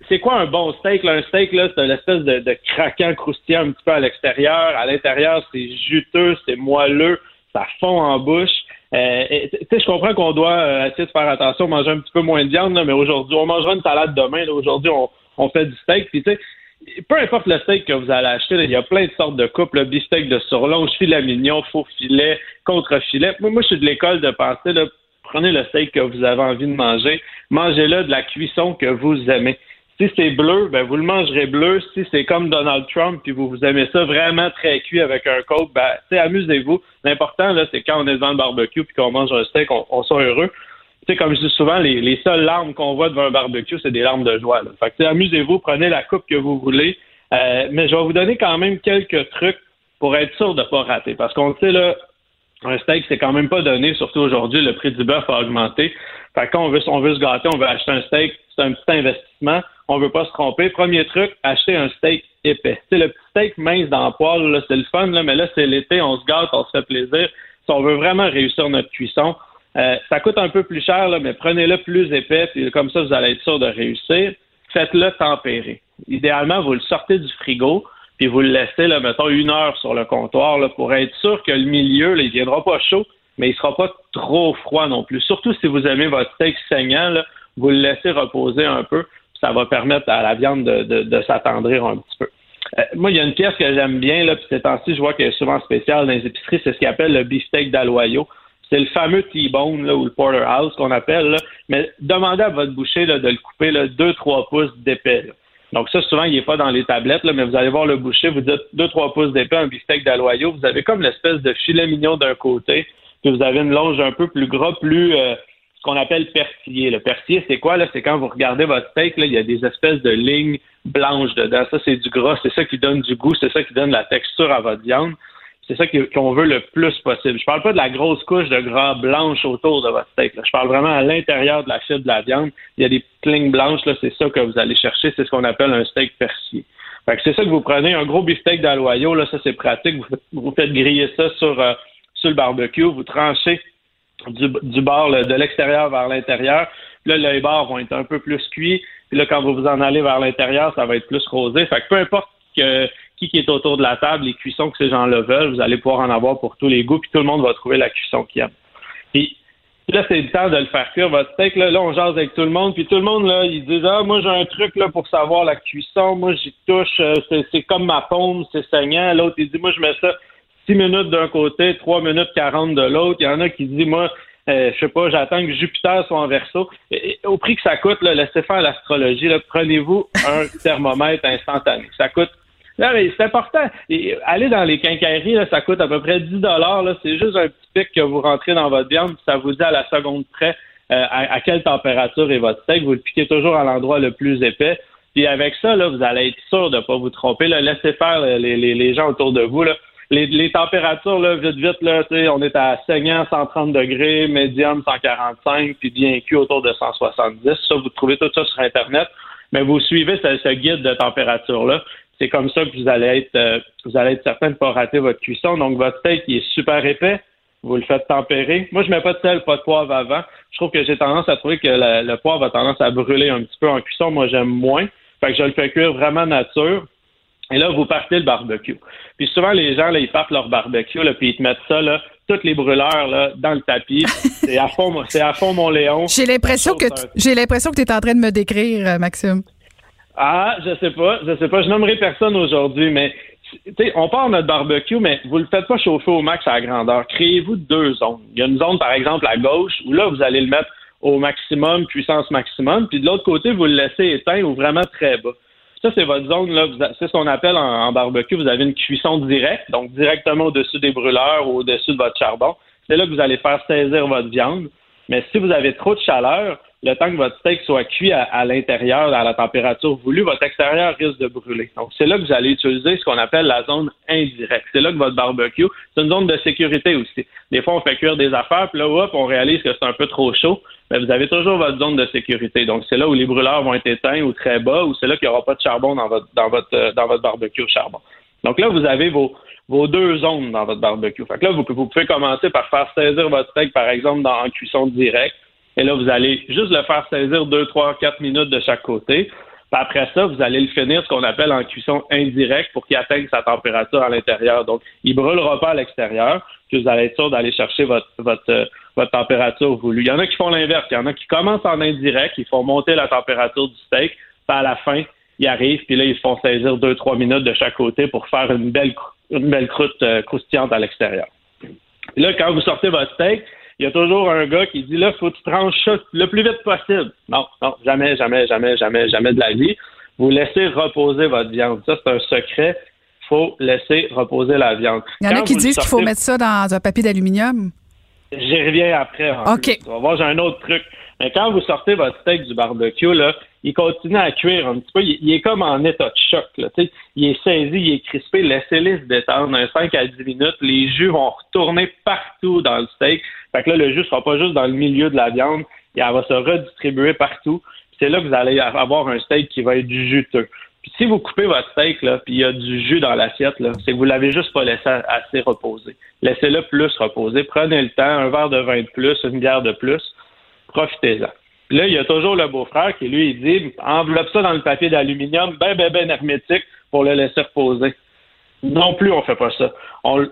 c'est quoi un bon steak? Un steak, là, c'est une espèce de, de craquant croustillant un petit peu à l'extérieur. À l'intérieur, c'est juteux, c'est moelleux, ça fond en bouche. Euh, je comprends qu'on doit euh, essayer de faire attention, manger un petit peu moins de viande, mais aujourd'hui, on mangera une salade demain. Aujourd'hui, on, on, fait du steak. Puis, peu importe le steak que vous allez acheter, il y a plein de sortes de coupes, le beefsteak de surlonge, filet mignon, faux filet, contre-filet. Moi, moi, je suis de l'école de penser, là, prenez le steak que vous avez envie de manger, mangez-le de la cuisson que vous aimez. Si c'est bleu, ben vous le mangerez bleu. Si c'est comme Donald Trump, puis vous, vous aimez ça vraiment très cuit avec un coke, ben amusez-vous. L'important là, c'est quand on est devant le barbecue puis qu'on mange un steak, on, on soit heureux. Sais, comme je dis souvent, les, les seules larmes qu'on voit devant un barbecue, c'est des larmes de joie. Amusez-vous, prenez la coupe que vous voulez. Euh, mais je vais vous donner quand même quelques trucs pour être sûr de ne pas rater. Parce qu'on sait là, un steak, c'est quand même pas donné, surtout aujourd'hui, le prix du bœuf a augmenté. Fait on veut, se gâter, on veut acheter un steak, c'est un petit investissement on veut pas se tromper. Premier truc, acheter un steak épais. C'est le petit steak mince dans le poêle, c'est le fun, là, mais là, c'est l'été, on se gâte, on se fait plaisir. Si on veut vraiment réussir notre cuisson, euh, ça coûte un peu plus cher, là, mais prenez-le plus épais, puis comme ça, vous allez être sûr de réussir. Faites-le tempérer. Idéalement, vous le sortez du frigo, puis vous le laissez, là, mettons, une heure sur le comptoir là, pour être sûr que le milieu, là, il viendra pas chaud, mais il sera pas trop froid non plus. Surtout si vous aimez votre steak saignant, là, vous le laissez reposer un peu ça va permettre à la viande de, s'attendrir un petit peu. Euh, moi, il y a une pièce que j'aime bien, là, puis ces temps-ci, je vois qu'elle est souvent spéciale dans les épiceries, c'est ce qu'on appelle le beefsteak d'Aloyo. C'est le fameux T-bone ou le porterhouse qu'on appelle. Mais demandez à votre boucher de le couper 2-3 pouces d'épais. Donc ça, souvent, il n'est pas dans les tablettes, mais vous allez voir le boucher, vous dites 2-3 pouces d'épais, un beefsteak d'Aloyo. Vous avez comme l'espèce de filet mignon d'un côté, puis vous avez une longe un peu plus gras, plus... Euh, ce qu'on appelle persillé. Le persillé, c'est quoi? Là? C'est quand vous regardez votre steak, là, il y a des espèces de lignes blanches dedans. Ça, c'est du gras, c'est ça qui donne du goût, c'est ça qui donne la texture à votre viande. C'est ça qu'on veut le plus possible. Je parle pas de la grosse couche de gras blanche autour de votre steak. Je parle vraiment à l'intérieur de la fibre de la viande. Il y a des lignes blanches, là, c'est ça que vous allez chercher. C'est ce qu'on appelle un steak persillé. c'est ça que vous prenez, un gros beefsteak d'aloyo, là, ça c'est pratique. Vous, faites griller ça sur, euh, sur le barbecue, vous tranchez du, du bord de l'extérieur vers l'intérieur. Là, les bords vont être un peu plus cuits. Puis là, quand vous vous en allez vers l'intérieur, ça va être plus rosé. Fait que peu importe que, qui est autour de la table, les cuissons que ces gens-là veulent, vous allez pouvoir en avoir pour tous les goûts, puis tout le monde va trouver la cuisson qu'il aime. Puis là, c'est le temps de le faire cuire, votre steak. Là, là, on jase avec tout le monde, puis tout le monde, là, ils disent Ah, moi, j'ai un truc là pour savoir la cuisson. Moi, j'y touche, euh, c'est comme ma paume, c'est saignant. L'autre, il dit Moi, je mets ça 6 minutes d'un côté, 3 minutes 40 de l'autre. Il y en a qui disent, moi, euh, je sais pas, j'attends que Jupiter soit en verso. au prix que ça coûte, là, laissez faire l'astrologie. Prenez-vous un thermomètre instantané. Ça coûte. Là, c'est important. Et, allez dans les quincailleries, là, ça coûte à peu près 10 dollars. C'est juste un petit pic que vous rentrez dans votre viande, puis ça vous dit à la seconde près euh, à, quelle température est votre steak. Vous le piquez toujours à l'endroit le plus épais. Puis avec ça, là, vous allez être sûr de ne pas vous tromper. Là. Laissez faire les, gens autour de vous. Là les, températures, là, vite, vite, là, on est à saignant 130 degrés, médium 145, puis bien cuit autour de 170. Ça, vous trouvez tout ça sur Internet. Mais vous suivez ce, guide de température-là. C'est comme ça que vous allez être euh, vous allez être certain de ne pas rater votre cuisson. Donc, votre steak il est super épais. Vous le faites tempérer. Moi, je mets pas de sel, pas de poivre avant. Je trouve que j'ai tendance à trouver que le poivre a tendance à brûler un petit peu en cuisson. Moi, j'aime moins. Fait que je le fais cuire vraiment nature. Et là, vous partez le barbecue. Puis souvent, les gens, là, ils partent leur barbecue, là, puis ils te mettent ça, là, toutes les brûleurs, là, dans le tapis. C'est à fond, c'est à fond, mon Léon. J'ai l'impression que, j'ai l'impression que tu es en train de me décrire, euh, Maxime. Ah, je sais pas, je sais pas. Je nommerai personne aujourd'hui, mais on part notre barbecue, mais vous le faites pas chauffer au max à la grandeur. Créez-vous deux zones. Il y a une zone, par exemple, à gauche, où là, vous allez le mettre au maximum, puissance maximum, puis de l'autre côté, vous le laissez éteint ou vraiment très bas. Ça, c'est votre zone, là. C'est ce qu'on appelle en, barbecue, vous avez une cuisson directe, donc directement au-dessus des brûleurs ou au-dessus de votre charbon. C'est là que vous allez faire saisir votre viande. Mais si vous avez trop de chaleur, le temps que votre steak soit cuit à, l'intérieur, à la température voulue, votre extérieur risque de brûler. Donc, c'est là que vous allez utiliser ce qu'on appelle la zone indirecte. C'est là que votre barbecue, c'est une zone de sécurité aussi. Des fois, on fait cuire des affaires, puis là, hop, on réalise que c'est un peu trop chaud. Mais vous avez toujours votre zone de sécurité. Donc, c'est là où les brûleurs vont être éteints ou très bas, ou c'est là qu'il n'y aura pas de charbon dans votre, dans votre, euh, dans votre barbecue au charbon. Donc là, vous avez vos, vos deux zones dans votre barbecue. Fait que là, vous, vous pouvez commencer par faire saisir votre steak, par exemple, dans, en cuisson directe Et là, vous allez juste le faire saisir 2, 3, 4 minutes de chaque côté. Puis après ça, vous allez le finir ce qu'on appelle en cuisson indirecte pour qu'il atteigne sa température à l'intérieur. Donc, il brûlera pas à l'extérieur, puis vous allez être sûr d'aller chercher votre, votre, euh, votre température voulue. Il y en a qui font l'inverse. Il y en a qui commencent en indirect, ils font monter la température du steak, puis à la fin, ils arrivent, puis là, ils font saisir deux, trois minutes de chaque côté pour faire une belle, une belle croûte euh, croustillante à l'extérieur. Là, quand vous sortez votre steak, il y a toujours un gars qui dit là, faut que tu tranches ça le plus vite possible. Non, non, jamais, jamais, jamais, jamais, jamais de la vie. Vous laissez reposer votre viande. Ça, c'est un secret. faut laisser reposer la viande. Il y en a qui disent qu'il faut mettre ça dans un papier d'aluminium. J'y reviens après. OK. On va voir, j'ai un autre truc. Mais quand vous sortez votre steak du barbecue, là, il continue à cuire un petit peu. Il, est comme en état de choc. Là, il est saisi, il est crispé. Laissez-les se détendre un 5 à 10 minutes. Les jus vont retourner partout dans le steak. Fait que là, le jus sera pas juste dans le milieu de la viande. Il va se redistribuer partout. C'est là que vous allez avoir un steak qui va être juteux. Puis si vous coupez votre steak, là, puis il y a du jus dans l'assiette, c'est que vous l'avez juste pas laissé assez reposer. Laissez-le plus reposer. Prenez le temps, un verre de vin de plus, une bière de plus. Profitez-en. Là, il y a toujours le beau-frère qui, lui, il dit enveloppe ça dans le papier d'aluminium, ben, ben, ben hermétique pour le laisser reposer. Non plus, on fait pas ça.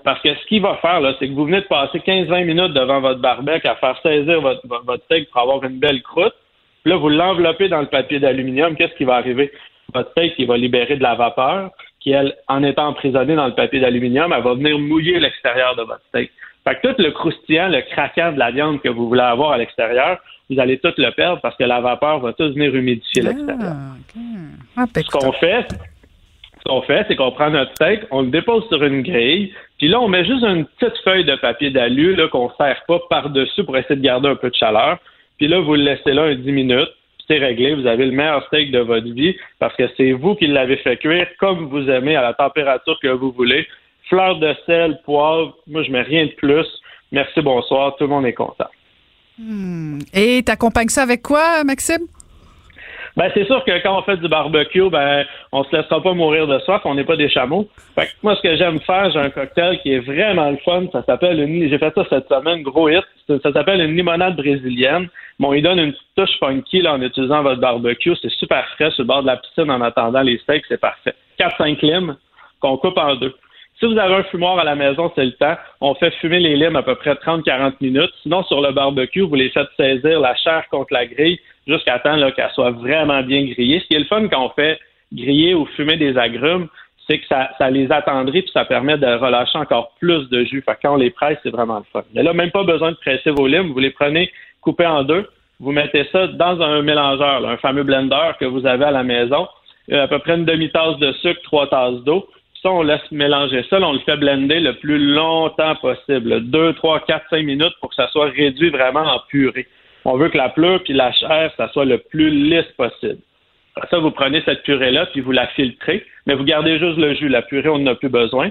parce que ce qu'il va faire, là, c'est que vous venez de passer 15-20 minutes devant votre barbecue à faire saisir votre, votre steak pour avoir une belle croûte. Puis là, vous l'enveloppez dans le papier d'aluminium. Qu'est-ce qui va arriver? Votre steak, il va libérer de la vapeur qui, elle, en étant emprisonnée dans le papier d'aluminium, elle va venir mouiller l'extérieur de votre steak. Fait que tout le croustillant, le craquant de la viande que vous voulez avoir à l'extérieur, vous allez tout le perdre parce que la vapeur va tout venir humidifier ah, l'extérieur. Ah, ce qu'on fait, ce qu'on fait, c'est qu'on prend notre steak, on le dépose sur une grille, puis là, on met juste une petite feuille de papier d'alu qu'on ne serre pas par-dessus pour essayer de garder un peu de chaleur. Puis là, vous le laissez là un 10 minutes, puis c'est réglé. Vous avez le meilleur steak de votre vie parce que c'est vous qui l'avez fait cuire comme vous aimez, à la température que vous voulez. Fleur de sel, poivre, moi, je mets rien de plus. Merci, bonsoir, tout le monde est content. Hmm. Et t'accompagnes ça avec quoi, Maxime? Ben, c'est sûr que quand on fait du barbecue, ben, on se laissera pas mourir de soif, on n'est pas des chameaux. Fait que moi, ce que j'aime faire, j'ai un cocktail qui est vraiment le fun. Ça s'appelle une, j'ai fait ça cette semaine, gros hit. Ça, s'appelle une limonade brésilienne. Bon, il donne une petite touche funky, en utilisant votre barbecue. C'est super frais sur le bord de la piscine en attendant les steaks, c'est parfait. 4-5 limes qu'on coupe en deux. Si vous avez un fumoir à la maison, c'est le temps. On fait fumer les limes à peu près 30-40 minutes. Sinon, sur le barbecue, vous les faites saisir la chair contre la grille jusqu'à temps qu'elle soit vraiment bien grillée. Ce qui est le fun quand on fait griller ou fumer des agrumes, c'est que ça, les attendrit puis ça permet de relâcher encore plus de jus. Fait quand on les presse, c'est vraiment le fun. Mais là, même pas besoin de presser vos limes. Vous les prenez coupés en deux. Vous mettez ça dans un mélangeur, un fameux blender que vous avez à la maison. Euh, à peu près une demi-tasse de sucre, trois tasses d'eau on laisse mélanger ça, on le fait blender le plus longtemps possible, 2, 3, 4, 5 minutes pour que ça soit réduit vraiment en purée. On veut que la pleure puis la chair, ça soit le plus lisse possible. Après ça, vous prenez cette purée-là, puis vous la filtrez, mais vous gardez juste le jus. La purée, on n'en a plus besoin.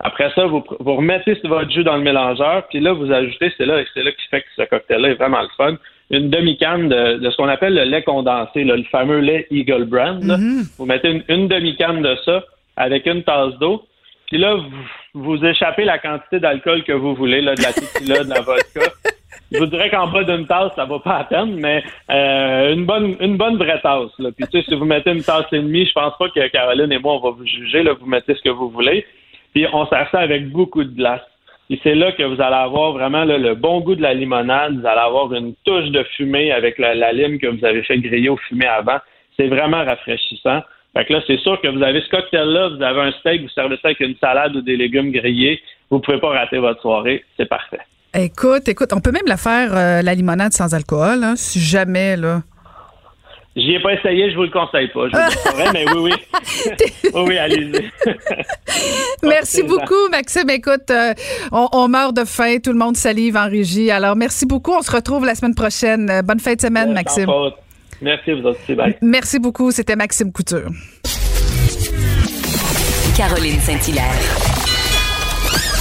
Après ça, vous, remettez votre jus dans le mélangeur, puis là, vous ajoutez, c'est là, c'est là qui fait que ce cocktail-là est vraiment le fun, une demi-canne de, ce qu'on appelle le lait condensé, le fameux lait Eagle Brand. Mm-hmm. Vous mettez une demi-canne de ça, avec une tasse d'eau. Puis là, vous, échappez la quantité d'alcool que vous voulez, là, de la tequila, de la vodka. Je vous dirais qu'en bas d'une tasse, ça va pas peine, mais euh, une bonne une bonne vraie tasse. Là. Puis tu sais, si vous mettez une tasse et demie, je pense pas que Caroline et moi, on va vous juger. Là, vous mettez ce que vous voulez. Puis on sert ça avec beaucoup de glace. Et c'est là que vous allez avoir vraiment le bon goût de la limonade. Vous allez avoir une touche de fumée avec la, la lime que vous avez fait griller au fumé avant. C'est vraiment rafraîchissant. Fait que là, c'est sûr que vous avez ce cocktail-là, vous avez un steak, vous servez ça avec une salade ou des légumes grillés. Vous pouvez pas rater votre soirée. C'est parfait. Écoute, écoute, on peut même la faire, euh, la limonade sans alcool, hein, si jamais, là. J'y ai pas essayé, je vous le conseille pas. Je vous le mais oui, oui. oui, oui, allez-y. merci beaucoup, Maxime. Écoute, euh, on, meurt de faim, tout le monde salive en régie. Alors, merci beaucoup. On se retrouve la semaine prochaine. Bonne fin de semaine, Maxime. Merci, vous aussi. Bye. Merci beaucoup. C'était Maxime Couture. Caroline Saint-Hilaire.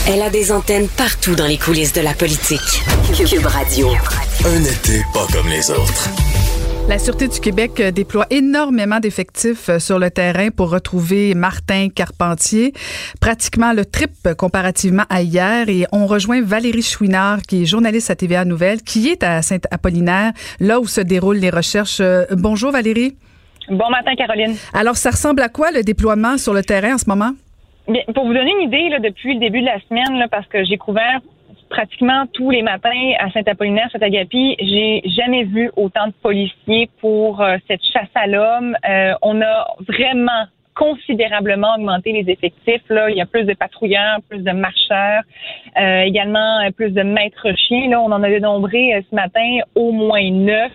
Elle a des antennes partout dans les coulisses de la politique. Cube Radio. Un été pas comme les autres. La Sûreté du Québec euh, déploie énormément d'effectifs euh, sur le terrain pour retrouver Martin Carpentier, pratiquement le trip comparativement à hier. Et on rejoint Valérie Chouinard, qui est journaliste à TVA Nouvelle, qui est à Saint-Apollinaire, là où se déroulent les recherches. Euh, bonjour Valérie. Bon matin Caroline. Alors, ça ressemble à quoi le déploiement sur le terrain en ce moment? Bien, pour vous donner une idée, là, depuis le début de la semaine, là, parce que j'ai couvert pratiquement tous les matins à Saint-Apollinaire, Saint-Agapi, j'ai jamais vu autant de policiers pour euh, cette chasse à l'homme. Euh, on a vraiment considérablement augmenté les effectifs. Là, il y a plus de patrouilleurs, plus de marcheurs, euh, également plus de maîtres chiens. Là, on en a dénombré ce matin au moins neuf.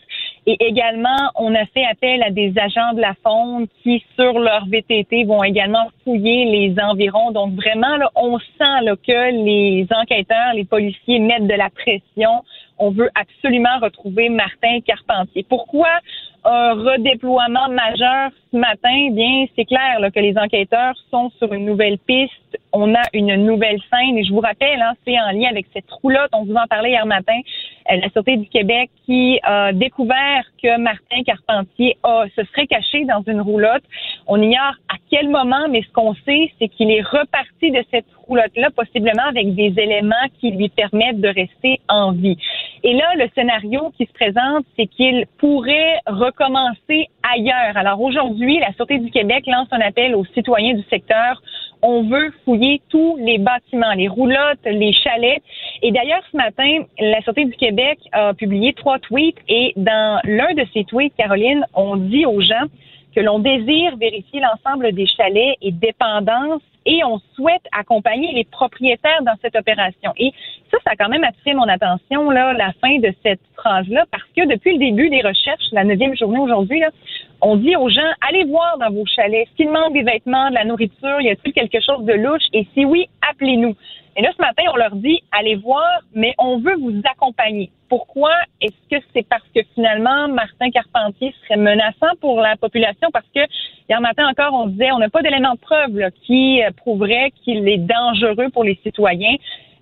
Et également, on a fait appel à des agents de la faune qui, sur leur VTT, vont également fouiller les environs. Donc, vraiment, on sent là, que les enquêteurs, les policiers mettent de la pression. On veut absolument retrouver Martin Carpentier. Pourquoi un redéploiement majeur ce matin? Bien, c'est clair que les enquêteurs sont sur une nouvelle piste. On a une nouvelle scène. Et je vous rappelle, hein, c'est en lien avec cette roulotte. On vous en parlait hier matin euh, la Sûreté du Québec qui a découvert que Martin Carpentier se serait caché dans une roulotte. On ignore à quel moment, mais ce qu'on sait, c'est qu'il est reparti de cette roulotte-là, possiblement avec des éléments qui lui permettent de rester en vie. Et là, le scénario qui se présente, c'est qu'il pourrait recommencer ailleurs. Alors aujourd'hui, la Sûreté du Québec lance un appel aux citoyens du secteur on veut fouiller tous les bâtiments, les roulottes, les chalets. Et d'ailleurs, ce matin, la Sûreté du Québec a publié trois tweets et dans l'un de ces tweets, Caroline, on dit aux gens que l'on désire vérifier l'ensemble des chalets et dépendances et on souhaite accompagner les propriétaires dans cette opération. Et ça, ça a quand même attiré mon attention, là, la fin de cette phrase-là, parce que depuis le début des recherches, la neuvième journée aujourd'hui, on dit aux gens, allez voir dans vos chalets s'il manque des vêtements, de la nourriture, y a-t-il quelque chose de louche? Et si oui, appelez-nous. Et là, ce matin, on leur dit, allez voir, mais on veut vous accompagner. Pourquoi? Est-ce que c'est parce que finalement, Martin Carpentier serait menaçant pour la population? Parce que hier matin encore, on disait, on n'a pas d'éléments de preuve qui euh, prouverait qu'il est dangereux pour les citoyens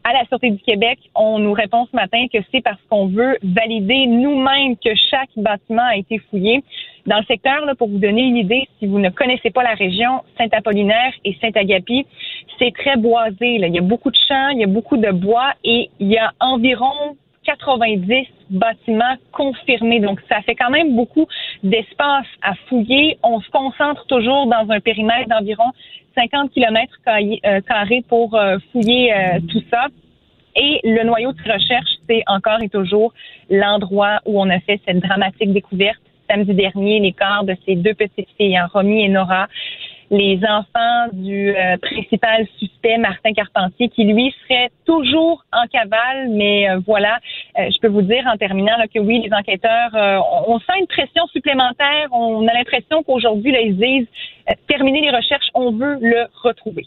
à la Sûreté du Québec, on nous répond ce matin que c'est parce qu'on veut valider nous-mêmes que chaque bâtiment a été fouillé. Dans le secteur, là, pour vous donner une idée, si vous ne connaissez pas la région, Saint-Apollinaire et Saint-Agapi, c'est très boisé. Là. Il y a beaucoup de champs, il y a beaucoup de bois et il y a environ 90 bâtiments confirmés. Donc, ça fait quand même beaucoup d'espace à fouiller. On se concentre toujours dans un périmètre d'environ 50 kilomètres euh, carrés pour euh, fouiller euh, tout ça. Et le noyau de recherche, c'est encore et toujours l'endroit où on a fait cette dramatique découverte samedi dernier, les corps de ces deux petites filles, hein, Romy et Nora les enfants du euh, principal suspect, Martin Carpentier, qui lui serait toujours en cavale. Mais euh, voilà, euh, je peux vous dire en terminant là, que oui, les enquêteurs, on, sent une pression supplémentaire. On a l'impression qu'aujourd'hui, ils disent terminer les recherches, on veut le retrouver.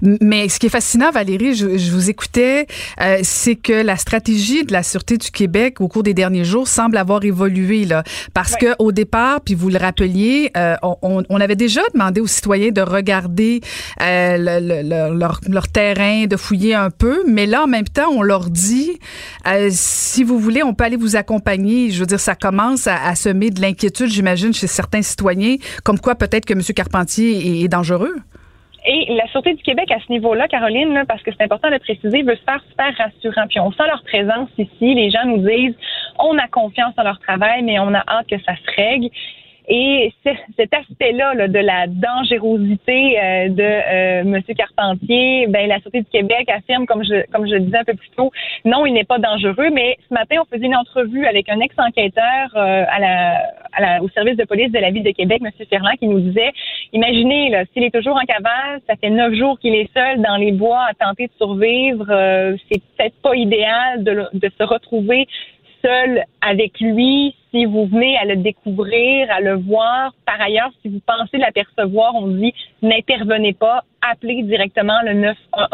Mais ce qui est fascinant, Valérie, je, vous écoutais, euh, c'est que la stratégie de la Sûreté du Québec au cours des derniers jours semble avoir évolué. Là, parce que au départ, puis vous le rappeliez, euh, on, on, avait déjà demandé aux citoyens de regarder euh, le, leur, leur, terrain, de fouiller un peu. Mais là, en même temps, on leur dit, euh, si vous voulez, on peut aller vous accompagner. Je veux dire, ça commence à, à semer de l'inquiétude, j'imagine, chez certains citoyens, comme quoi peut-être que M. Carpentier est, est dangereux. Et la Sûreté du Québec, à ce niveau-là, Caroline, parce que c'est important de préciser, veut se faire super rassurant. Puis on sent leur présence ici. Les gens nous disent, on a confiance en leur travail, mais on a hâte que ça se règle. Et cet aspect-là de la dangerosité euh, de euh, M. Carpentier, ben la Sûreté du Québec affirme, comme je comme je le disais un peu plus tôt, non, il n'est pas dangereux. Mais ce matin, on faisait une entrevue avec un ex-enquêteur euh, à, la, à la, au service de police de la ville de Québec, M. Ferland, qui nous disait, imaginez, là, s'il est toujours en cavale, ça fait neuf jours qu'il est seul dans les bois à tenter de survivre. c'est peut-être pas idéal de, de se retrouver seul avec lui, si vous venez à le découvrir, à le voir. Par ailleurs, si vous pensez l'apercevoir, on dit n'intervenez pas, appelez directement le 911.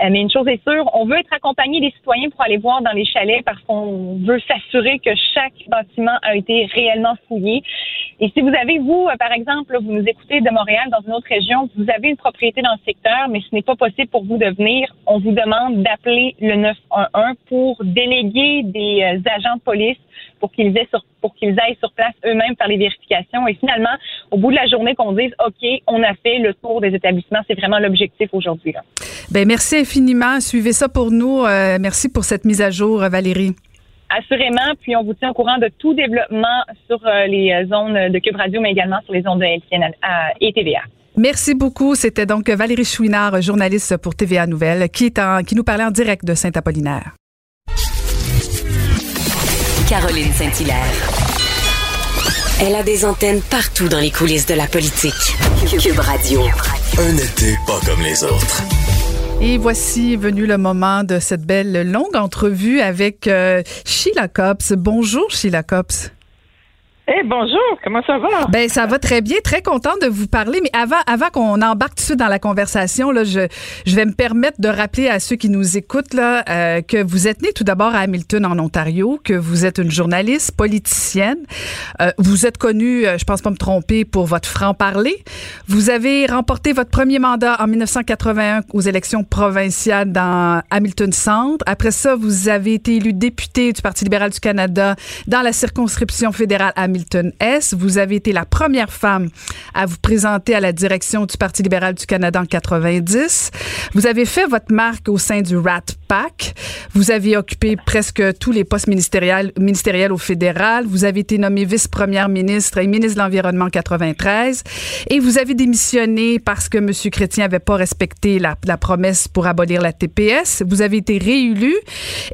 Euh, mais une chose est sûre, on veut être accompagné des citoyens pour aller voir dans les chalets parce qu'on veut s'assurer que chaque bâtiment a été réellement fouillé. Et si vous avez, vous, euh, par exemple, vous nous écoutez de Montréal dans une autre région, vous avez une propriété dans le secteur, mais ce n'est pas possible pour vous de venir, on vous demande d'appeler le 911 pour déléguer des euh, agents de police pour qu'ils aient sur, pour qu'ils aillent sur place eux-mêmes faire les vérifications. Et finalement, au bout de la journée, qu'on dise OK, on a fait le tour des établissements. C'est vraiment l'objectif aujourd'hui. Ben merci infiniment. Suivez ça pour nous. Euh, merci pour cette mise à jour, Valérie. Assurément, puis on vous tient au courant de tout développement sur euh, les zones de Cube Radio, mais également sur les zones de LCN et TVA. Merci beaucoup. C'était donc Valérie Chouinard, journaliste pour TVA Nouvelle, qui, est en, qui nous parlait en direct de Saint-Apollinaire. Caroline Saint-Hilaire. Elle a des antennes partout dans les coulisses de la politique. Cube Radio. Un été pas comme les autres. Et voici venu le moment de cette belle longue entrevue avec euh, Sheila Copps. Bonjour Sheila Copps. Eh bonjour, comment ça va? Ben ça va très bien, très content de vous parler. Mais avant, avant qu'on embarque tout de suite dans la conversation, là, je, je vais me permettre de rappeler à ceux qui nous écoutent là, euh, que vous êtes né tout d'abord à Hamilton en Ontario, que vous êtes une journaliste politicienne. Euh, vous êtes connue, euh, je pense pas me tromper, pour votre franc-parler. Vous avez remporté votre premier mandat en 1981 aux élections provinciales dans Hamilton Centre. Après ça, vous avez été élu député du Parti libéral du Canada dans la circonscription fédérale Hamilton S. Vous avez été la première femme à vous présenter à la direction du Parti libéral du Canada en 90. Vous avez fait votre marque au sein du Rat Vous avez occupé presque tous les postes ministériels, ministériels au fédéral. Vous avez été nommé vice-première ministre et ministre de l'Environnement en 93. Et vous avez démissionné parce que M. Chrétien n'avait pas respecté la, la promesse pour abolir la TPS. Vous avez été réélu.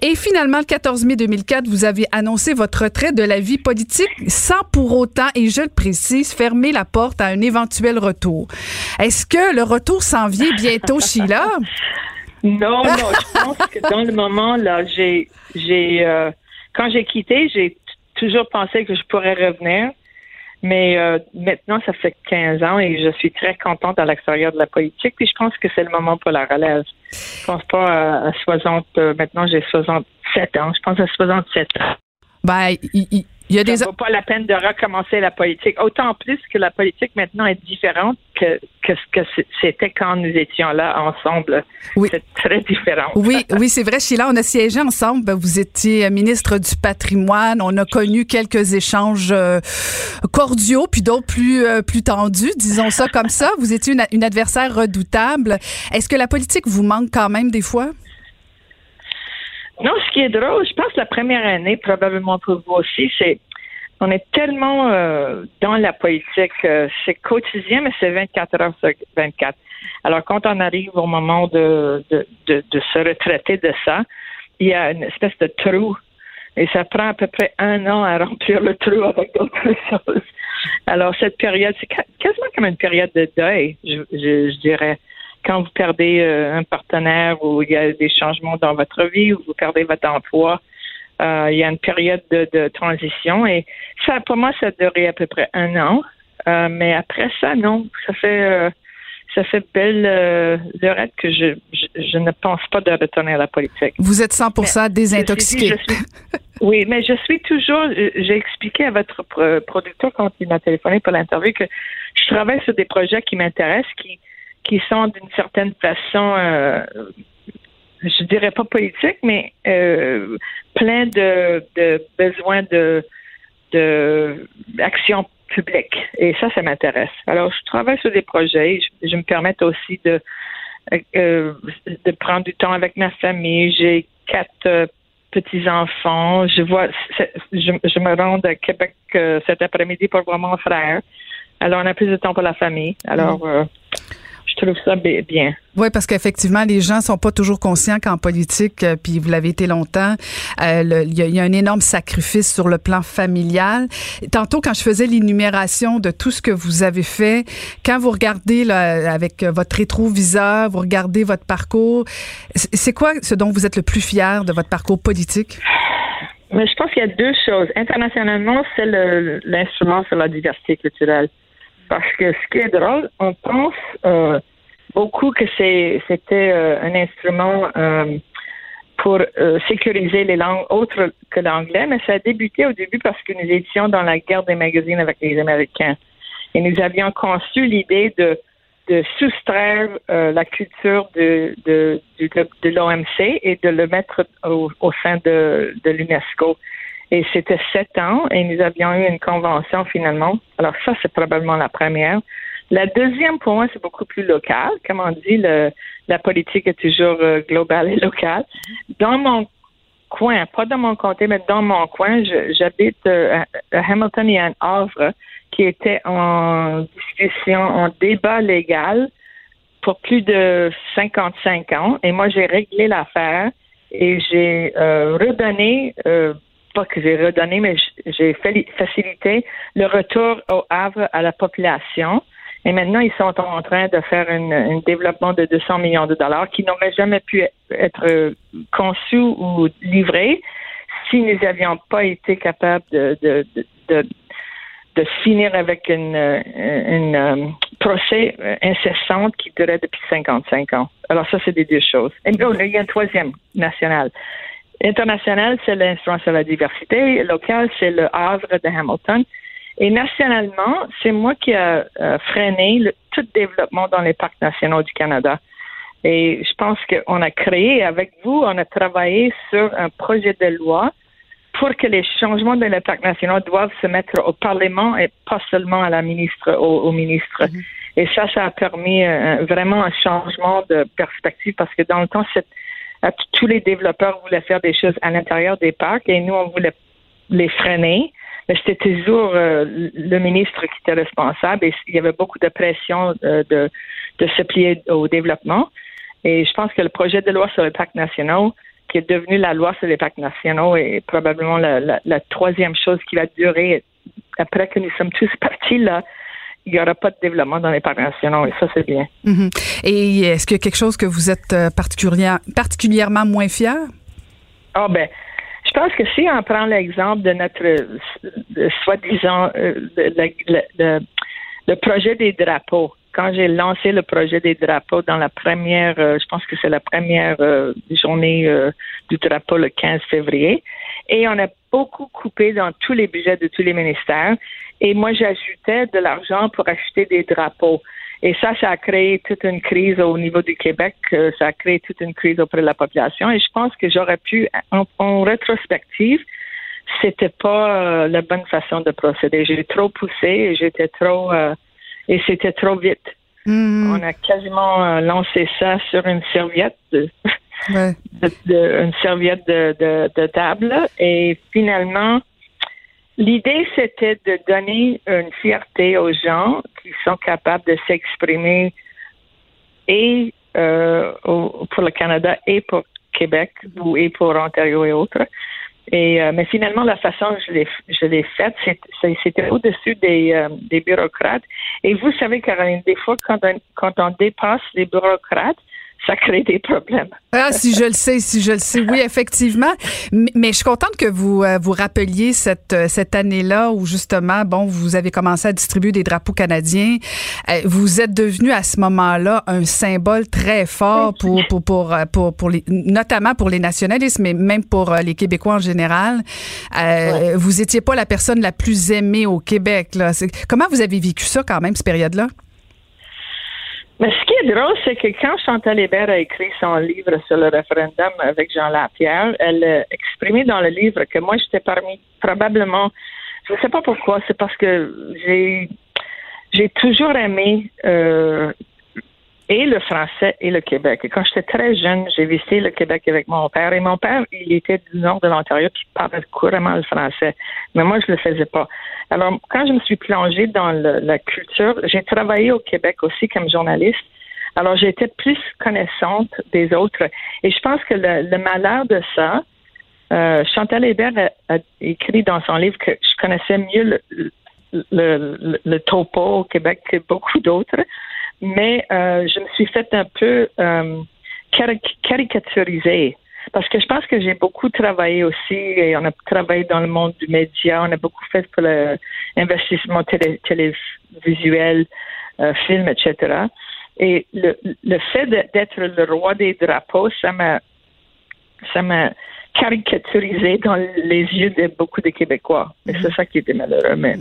Et finalement, le 14 mai 2004, vous avez annoncé votre retrait de la vie politique sans pour autant, et je le précise, fermer la porte à un éventuel retour. Est-ce que le retour s'en vient bientôt, Sheila? Non, non, je pense que dans le moment, là, j'ai, j'ai, euh, quand j'ai quitté, j'ai toujours pensé que je pourrais revenir. Mais euh, maintenant, ça fait 15 ans et je suis très contente à l'extérieur de la politique. Puis je pense que c'est le moment pour la relève. Je pense pas à, 60. Euh, maintenant, j'ai 67 ans. Je pense à 67 ans. Ben, il, il y a des... Ça vaut pas la peine de recommencer la politique. Autant plus que la politique maintenant est différente que, que ce que c'était quand nous étions là ensemble. Oui. C'est très différent. Oui, oui, c'est vrai. Sheila, on a siégé ensemble. Vous étiez ministre du patrimoine. On a connu quelques échanges euh, cordiaux, puis d'autres plus, euh, plus tendus, disons ça comme ça. Vous étiez une, une adversaire redoutable. Est-ce que la politique vous manque quand même des fois? Non, ce qui est drôle, je pense la première année, probablement pour vous aussi, c'est on est tellement euh, dans la politique, euh, c'est quotidien, mais c'est 24 heures sur 24. Alors, quand on arrive au moment de, de, de, de, se retraiter de ça, il y a une espèce de trou. Et ça prend à peu près un an à remplir le trou avec d'autres choses. Alors, cette période, c'est quasiment comme une période de deuil, je, je, je dirais quand vous perdez euh, un partenaire ou il y a des changements dans votre vie ou vous perdez votre emploi, euh, il y a une période de, transition et ça, pour moi, ça durait à peu près un an. Euh, mais après ça, non, ça fait ça fait belle lurette que je, je, ne pense pas de retourner à la politique. Vous êtes 100% désintoxiqué. oui, mais je suis toujours. J'ai expliqué à votre producteur quand il m'a téléphoné pour l'interview que je travaille sur des projets qui m'intéressent, qui qui sont d'une certaine façon, euh, je dirais pas politique, mais euh, plein de, de besoins de d'action publique. Et ça, ça m'intéresse. Alors, je travaille sur des projets. Je, me permets aussi de euh, de prendre du temps avec ma famille. J'ai quatre euh, petits enfants. Je vois, je, je, me rends à Québec cet après-midi pour voir mon frère. Alors, on a plus de temps pour la famille. Alors, mm je trouve ça bien. Oui, parce qu'effectivement, les gens sont pas toujours conscients qu'en politique, euh, puis vous l'avez été longtemps, euh, il y, a un énorme sacrifice sur le plan familial. Tantôt, quand je faisais l'énumération de tout ce que vous avez fait, quand vous regardez là, avec votre rétroviseur, vous regardez votre parcours, c'est quoi ce dont vous êtes le plus fier de votre parcours politique? Mais je pense qu'il y a deux choses. Internationalement, c'est l'instrument sur la diversité culturelle. Parce que ce qui est drôle, on pense euh, beaucoup que c'était euh, un instrument euh, pour sécuriser les langues autres que l'anglais, mais ça a débuté au début parce que nous étions dans la guerre des magazines avec les Américains. Et nous avions conçu l'idée de, de soustraire la culture de, de, de, l'OMC et de le mettre au, au sein de, de l'UNESCO. Et c'était sept ans et nous avions eu une convention finalement. Alors ça, c'est probablement la première. La deuxième, pour moi, c'est beaucoup plus local. Comme on dit, le, la politique est toujours euh, globale et locale. Dans mon coin, pas dans mon comté, mais dans mon coin, j'habite euh, à Hamilton et à Havre, qui était en discussion, en débat légal pour plus de 55 ans. Et moi, j'ai réglé l'affaire et j'ai euh, redonné, pas que j'ai redonné, mais j'ai facilité le retour au Havre à la population. Et maintenant, ils sont en train de faire un développement de 200 millions de dollars qui n'aurait jamais pu être conçu ou livré si nous n'avions pas été capables de, de, de, finir avec une, euh, procès incessante qui durait depuis 55 ans. Alors ça, c'est des deux choses. Et il y a un troisième national. International, c'est l'influence sur la diversité. Local, c'est le Havre de Hamilton. Et nationalement, c'est moi qui ai freiné le, tout développement dans les parcs nationaux du Canada. Et je pense qu'on a créé, avec vous, on a travaillé sur un projet de loi pour que les changements dans les parcs nationaux doivent se mettre au Parlement et pas seulement à la ministre, au, ministre. Mm-hmm. Et ça, ça a permis euh, vraiment un changement de perspective parce que dans le temps, tous les développeurs voulaient faire des choses à l'intérieur des parcs et nous, on voulait les freiner mais c'était toujours euh, le ministre qui était responsable et il y avait beaucoup de pression euh, de, se plier au développement. Et je pense que le projet de loi sur les parcs nationaux, qui est devenu la loi sur les parcs nationaux, est probablement la, la, troisième chose qui va durer après que nous sommes tous partis là. Il n'y aura pas de développement dans les parcs nationaux et ça, c'est bien. Mm-hmm. Et est-ce qu'il y a quelque chose que vous êtes euh, particulièrement moins fier? Ah, ben, je pense que si on prend l'exemple de notre soi-disant euh, le, projet des drapeaux, quand j'ai lancé le projet des drapeaux dans la première, euh, je pense que c'est la première euh, journée du drapeau le 15 février, et on a beaucoup coupé dans tous les budgets de tous les ministères, et moi j'ajoutais de l'argent pour acheter des drapeaux. Et ça, ça a créé toute une crise au niveau du Québec, euh, ça a créé toute une crise auprès de la population. Et je pense que j'aurais pu, en, rétrospective, c'était pas euh, la bonne façon de procéder. J'ai trop poussé et j'étais trop euh, et c'était trop vite. Mm-hmm. On a quasiment lancé ça sur une serviette une serviette de, table et finalement L'idée, c'était de donner une fierté aux gens qui sont capables de s'exprimer et euh, pour le Canada et pour Québec ou et pour Ontario et autres. Et euh, mais finalement, la façon dont je l'ai faite, c'était au-dessus des, euh, des bureaucrates. Et vous savez, Caroline, des fois, quand on dépasse les bureaucrates, ça crée des problèmes. Ah, si je le sais, si je le sais, oui, effectivement. Mais, je suis contente que vous euh, vous rappeliez cette euh, cette année-là où justement, bon, vous avez commencé à distribuer des drapeaux canadiens. Euh, vous êtes devenu à ce moment-là un symbole très fort pour pour pour pour, pour les, notamment pour les nationalistes, mais même pour les Québécois en général. Vous étiez pas la personne la plus aimée au Québec. Là. Comment vous avez vécu ça quand même cette période-là? Ce qui est drôle, c'est que quand Chantal Hébert a écrit son livre sur le référendum avec Jean Lapierre, elle a exprimé dans le livre que moi, j'étais parmi probablement, je ne sais pas pourquoi, c'est parce que j'ai j'ai toujours aimé euh, et le français et le Québec. Et quand j'étais très jeune, j'ai visité le Québec avec mon père. Et mon père, il était du nord de l'Ontario, qui parlait couramment le français. Mais moi, je le faisais pas. Alors, quand je me suis plongée dans la culture, j'ai travaillé au Québec aussi comme journaliste. Alors, j'étais plus connaissante des autres. Et je pense que le, malheur de ça, euh, Chantal Hébert a, écrit dans son livre que je connaissais mieux le, le topo au Québec que beaucoup d'autres mais euh, je me suis fait un peu euh, caricaturisée. Parce que je pense que j'ai beaucoup travaillé aussi, et on a travaillé dans le monde du média, on a beaucoup fait pour l'investissement télévisuel, euh, film, etc. Et le, le fait d'être le roi des drapeaux, ça m'a ça m'a caricaturisé dans les yeux de beaucoup de Québécois. Et c'est ça qui était malheureux. Mais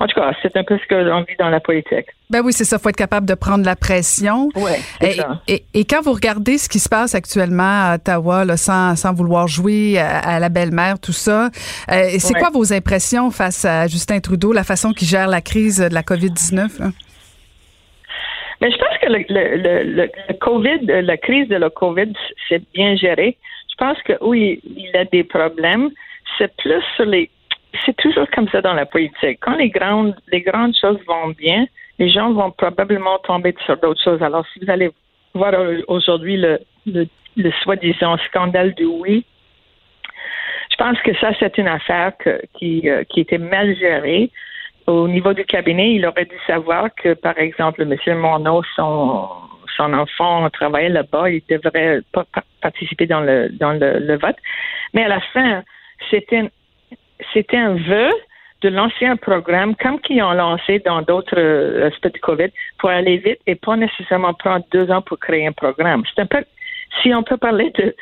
En tout cas, c'est un peu ce que l'on vit dans la politique. Ben oui, c'est ça. faut être capable de prendre la pression. Ouais, et, et, et, quand vous regardez ce qui se passe actuellement à Ottawa, là, sans, sans vouloir jouer à, la belle-mère, tout ça, euh, c'est quoi vos impressions face à Justin Trudeau, la façon qu'il gère la crise de la COVID-19? Mais je pense que le, le, le, le, COVID, la crise de la COVID, c'est bien géré. Je pense que oui, il a des problèmes. C'est plus sur les. C'est toujours comme ça dans la politique. Quand les grandes, les grandes choses vont bien, les gens vont probablement tomber sur d'autres choses. Alors, si vous allez voir aujourd'hui le, le, le soi-disant scandale du oui, je pense que ça, c'est une affaire qui, euh, qui était mal gérée. Au niveau du cabinet, il aurait dû savoir que, par exemple, M. Monod, son, son enfant travaillait là-bas, il devrait pas participer dans le dans le vote. Mais à la fin, c'était c'était un vœu de lancer un programme comme qu'ils ont lancé dans d'autres euh, aspects du COVID pour aller vite et pas nécessairement prendre deux ans pour créer un programme. C'est un peu, si on peut parler de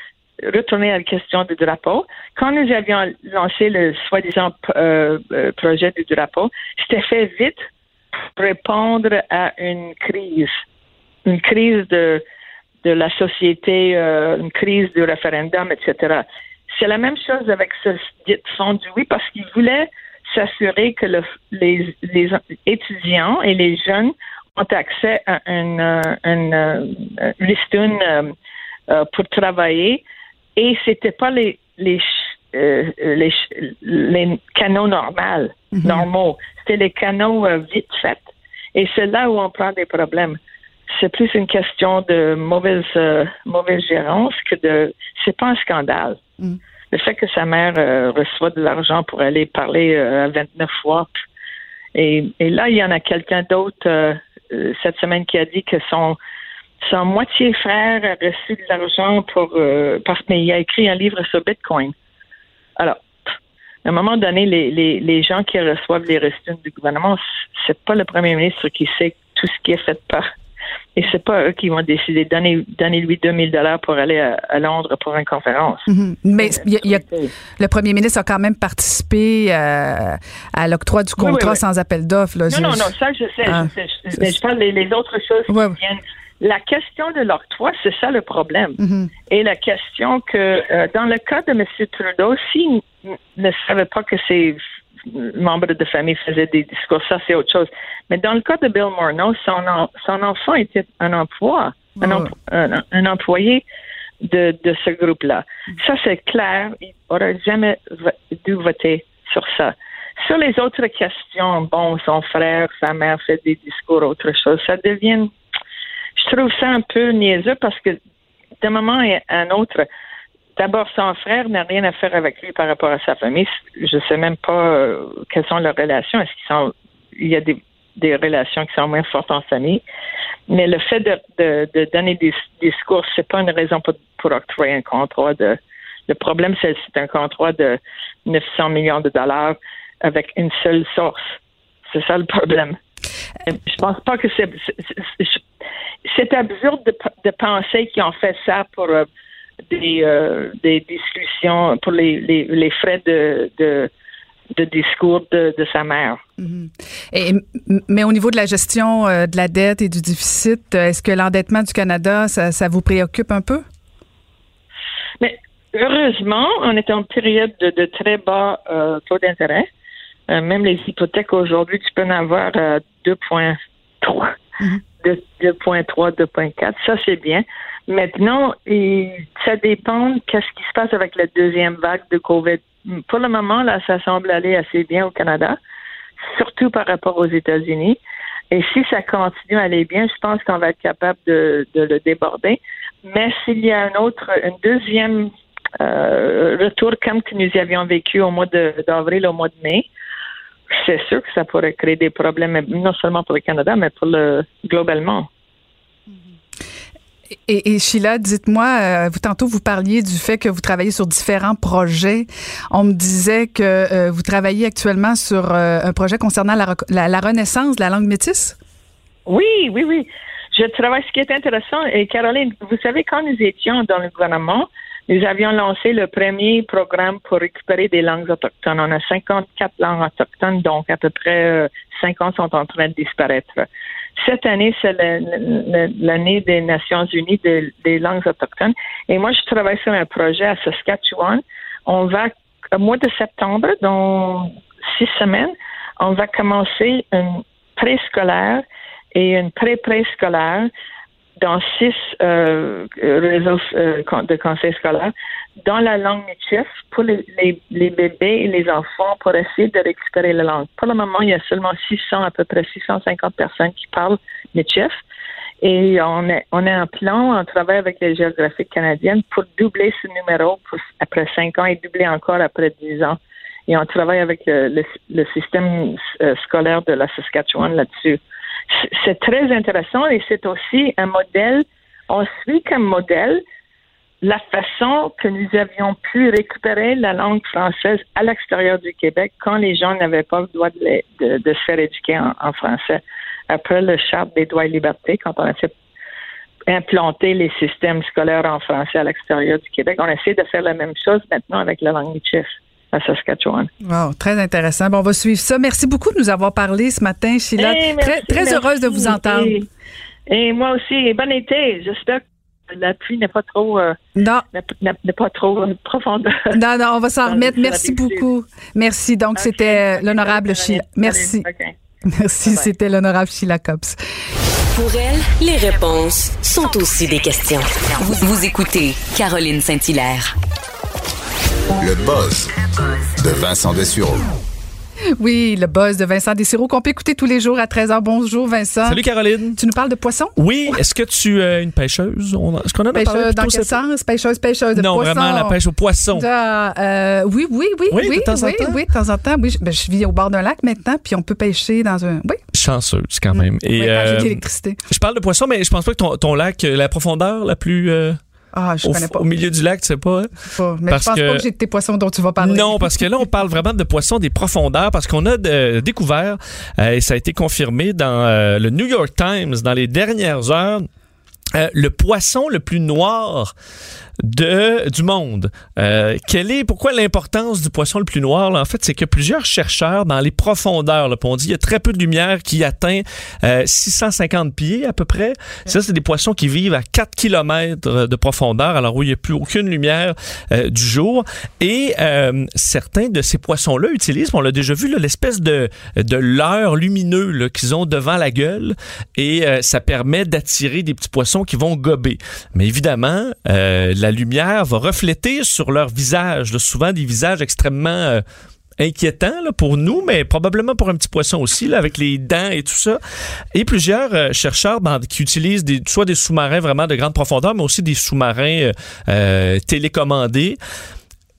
retourner à la question du drapeau, quand nous avions lancé le soi-disant euh, euh, projet du drapeau, c'était fait vite pour répondre à une crise, une crise de, de la société, une crise du référendum, etc. C'est la même chose avec ce dit fonds du oui parce qu'ils voulaient s'assurer que le, les, les, étudiants et les jeunes ont accès à une, euh, une, euh, une euh, pour travailler et c'était pas les les les, les, canaux normaux, mhm. normaux. C'était les canaux vite faits. Et c'est là où on prend des problèmes. C'est plus une question de mauvaise mauvaise gérance que de. C'est pas un scandale. Mhm le fait que sa mère euh, reçoit de l'argent pour aller parler euh, à 29 fois. Et, et, là, il y en a quelqu'un d'autre euh, cette semaine qui a dit que son son moitié frère a reçu de l'argent pour parce qu'il a écrit un livre sur Bitcoin. Alors, à un moment donné, les, les, les gens qui reçoivent les reçus du gouvernement, c'est pas le premier ministre qui sait tout ce qui est fait par et c'est pas eux qui vont décider donner donner lui 2000 dollars pour aller à, Londres pour une conférence. Mhm. Mais y a, le premier ministre a quand même participé euh, à l'octroi du contrat sans appel d'offres. Non, non, non, ça je sais. je, sais, je, mais je parle des les autres choses qui viennent. La question de l'octroi, c'est ça le problème. Mhm. Et la question que, euh, dans le cas de M. Trudeau, s'il ne savait pas que c'est membres de famille faisaient des discours. Ça, c'est autre chose. Mais dans le cas de Bill Morneau, son, son enfant était un emploi, un, employé de, de ce groupe-là. Ça, c'est clair. Il n'aurait jamais dû voter sur ça. Sur les autres questions, bon, son frère, sa mère fait des discours, autre chose, ça devient, je trouve ça un peu niaiseux parce que d'un moment à un autre, D'abord, son frère n'a rien à faire avec lui par rapport à sa famille. Je ne sais même pas euh, quelles sont leurs relations. Est-ce qu'ils sont il y a des, des, relations qui sont moins fortes en famille. Mais le fait de, donner des discours, c'est pas une raison pour, pour octroyer un contrat de. Le problème, c'est c'est un contrat de 900 millions de dollars avec une seule source. C'est ça le problème. Je pense pas que c'est c'est absurde de, de penser qu'ils ont fait ça pour euh, des, euh, des discussions pour les, les, les frais de, de, de discours de, de, sa mère. Mm-hmm. Et, mais au niveau de la gestion euh, de la dette et du déficit, euh, est-ce que l'endettement du Canada, ça, ça, vous préoccupe un peu? Mais heureusement, on est en période de, de très bas taux d'intérêt. même les hypothèques aujourd'hui, tu peux en avoir 2,3. 2,3, 2,4. Ça, c'est bien. Maintenant, ça dépend qu'est-ce qui se passe avec la deuxième vague de COVID. Pour le moment, là, ça semble aller assez bien au Canada, surtout par rapport aux États-Unis. Et si ça continue à aller bien, je pense qu'on va être capable de, le déborder. Mais s'il y a un autre, un deuxième euh, retour comme que nous avions vécu au mois d'avril, au mois de mai, c'est sûr que ça pourrait créer des problèmes, non seulement pour le Canada, mais pour le globalement. Et, Sheila, dites-moi, euh, vous tantôt vous parliez du fait que vous travaillez sur différents projets. On me disait que euh, vous travaillez actuellement sur euh, un projet concernant la, la, renaissance de la langue métisse. Oui, oui, oui. Je travaille. Ce qui est intéressant, et Caroline, vous savez, quand nous étions dans le gouvernement, nous avions lancé le premier programme pour récupérer des langues autochtones. On a 54 langues autochtones, donc à peu près 50 sont en train de disparaître. Cette année, c'est l'année des Nations Unies des, langues autochtones. Et moi, je travaille sur un projet à Saskatchewan. On va, au mois de septembre, dans six semaines, on va commencer une préscolaire et une pré-préscolaire dans six euh, réseaux euh, de conseils scolaires dans la langue Michif pour les, les, bébés et les enfants pour essayer de récupérer la langue. Pour le moment, il y a seulement 600, à peu près 650 personnes qui parlent Michif. Et on est, on est en plan, on travaille avec les géographiques canadiennes pour doubler ce numéro après cinq ans et doubler encore après dix ans. Et on travaille avec le, le, système euh, scolaire de la Saskatchewan là-dessus. C'est très intéressant et c'est aussi un modèle, on suit comme modèle la façon que nous avions pu récupérer la langue française à l'extérieur du Québec quand les gens n'avaient pas le droit de, se faire éduquer en, français. Après le charte des droits et libertés, quand on a fait implanter les systèmes scolaires en français à l'extérieur du Québec, on essaie de faire la même chose maintenant avec la langue Michif à Saskatchewan. Wow, très intéressant. Bon, on va suivre ça. Merci beaucoup de nous avoir parlé ce matin, Sheila. Eh, très, très heureuse de vous entendre. Et, moi aussi. Bon été. J'espère que la pluie n'est pas trop euh, non n'est pas trop euh, profonde. Non non, on va s'en remettre. Merci beaucoup. Merci. Donc c'était euh, l'honorable Sheila. Merci. Merci, c'était l'honorable Sheila Copps. Pour elle, les réponses sont aussi des questions. Vous, vous écoutez Caroline Saint-Hilaire. Le buzz de Vincent Dessureau. Oui, le buzz de Vincent Dessureau qu'on peut écouter tous les jours à 13h. Bonjour Vincent. Salut Caroline. Tu nous parles de poissons? Oui. Est-ce que tu es une pêcheuse? Est-ce qu'on a pêcheuse, Dans quel sens? Pêcheuse, pêcheuse de non, poissons? Non, vraiment la pêche au poisson. Euh, oui, oui, oui. Oui, oui, de temps en temps. Oui, de temps en temps. Oui, ben, je vis au bord d'un lac maintenant, puis on peut pêcher dans un... Oui. Chanceuse quand même. Et, oui, euh, j'ai l'électricité. Je parle de poissons, mais je pense pas que ton, ton lac, la profondeur la plus... Euh, ah, je au, connais pas. Au milieu du lac, tu sais pas. Hein? pas. Mais parce je pense pas que j'ai de tes poissons dont tu vas parler. Non, parce que là, on parle vraiment de poissons des profondeurs parce qu'on a découvert, euh, et ça a été confirmé dans euh, le New York Times dans les dernières heures, euh, le poisson le plus noir de, du monde. Euh, quelle est, pourquoi l'importance du poisson le plus noir? Là, en fait, c'est que plusieurs chercheurs dans les profondeurs, là, on dit il y a très peu de lumière qui atteint euh, 650 pieds à peu près. Ça, c'est des poissons qui vivent à 4 km de profondeur, alors où il n'y a plus aucune lumière euh, du jour. Et euh, certains de ces poissons-là utilisent, on l'a déjà vu, l'espèce de, de leurre lumineux qu'ils ont devant la gueule et euh, ça permet d'attirer des petits poissons qui vont gober. Mais évidemment, la lumière va refléter sur leur visage, souvent des visages extrêmement euh, inquiétants pour nous, mais probablement pour un petit poisson aussi, avec les dents et tout ça. Et plusieurs euh, chercheurs qui utilisent soit des sous-marins vraiment de grande profondeur, mais aussi des sous-marins euh, télécommandés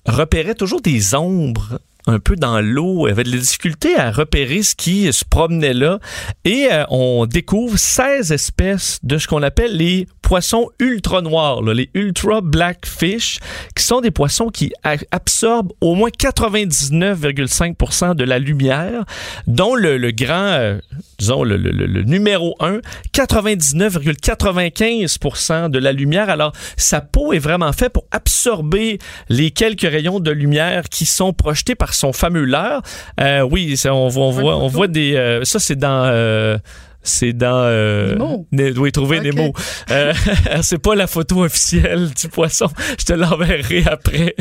repéraient toujours des ombres un peu dans l'eau, avait de la difficulté à repérer ce qui se promenait là. Et euh, on découvre 16 espèces de ce qu'on appelle les poissons ultra noirs, les ultra black fish, qui sont des poissons qui absorbent au moins 99,5% de la lumière, dont le, grand, euh, disons le, le, numéro 1, 99,95% de la lumière. Alors, sa peau est vraiment faite pour absorber les quelques rayons de lumière qui sont projetés par son fameux leurre. Euh, oui, on, voit, on voit des... Euh, ça, c'est dans... Euh, c'est dans euh, oui trouver des mots euh, c'est pas la photo officielle du poisson. Je te l'enverrai après.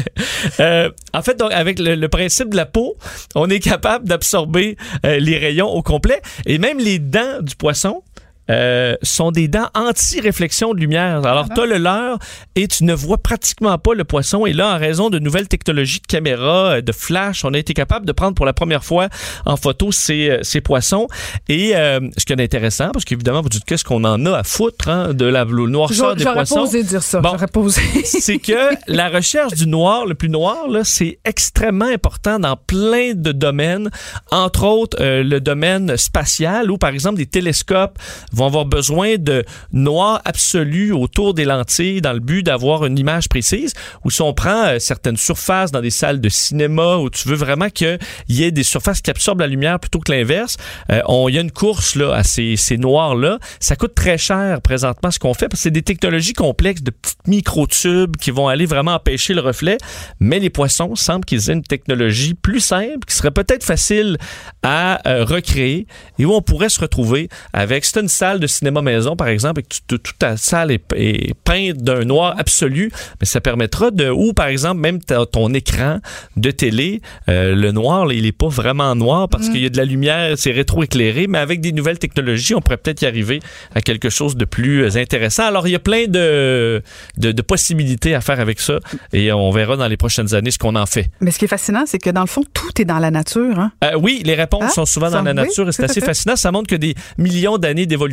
En fait donc avec le, principe de la peau on est capable d'absorber les rayons au complet et même les dents du poisson euh, sont des dents anti-réflexion de lumière. Alors, tu as le leurre et tu ne vois pratiquement pas le poisson. Et là, en raison de nouvelles technologies de caméra, euh, de flash, on a été capable de prendre pour la première fois en photo ces, euh, ces poissons. Et ce qui est intéressant, parce qu'évidemment, vous dites qu'est-ce qu'on en a à foutre hein, de la noirceur des poissons? J'aurais posé dire ça. Bon, posé. c'est que la recherche du noir, le plus noir, là, c'est extrêmement important dans plein de domaines, entre autres le domaine spatial, où par exemple des télescopes vont avoir besoin de noir absolu autour des lentilles dans le but d'avoir une image précise. Ou si on prend euh, certaines surfaces dans des salles de cinéma où tu veux vraiment qu'il y ait des surfaces qui absorbent la lumière plutôt que l'inverse, euh, il y a une course là à ces, ces noirs là. Ça coûte très cher présentement ce qu'on fait parce que c'est des technologies complexes de petites microtubes qui vont aller vraiment empêcher le reflet. Mais les poissons semblent qu'ils aient une technologie plus simple qui serait peut-être facile à euh, recréer et où on pourrait se retrouver avec c'est une salle de cinéma maison par exemple et que tu- toute ta salle est, est peinte d'un noir absolu, mais ça permettra de ou par exemple même ton écran de télé, euh, le noir là, il est pas vraiment noir parce Mm. qu'il y a de la lumière, c'est rétro-éclairé, mais avec des nouvelles technologies, on pourrait peut-être y arriver à quelque chose de plus euh, intéressant. Alors il y a plein de, de, de possibilités à faire avec ça et on verra dans les prochaines années ce qu'on en fait. Mais ce qui est fascinant, c'est que dans le fond, tout est dans la nature. Hein? Euh, oui, les réponses Ah, sont souvent dans la oui, nature et c'est assez fascinant. Ça montre que des millions d'années d'évolution,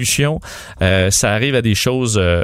euh, ça arrive à des choses euh,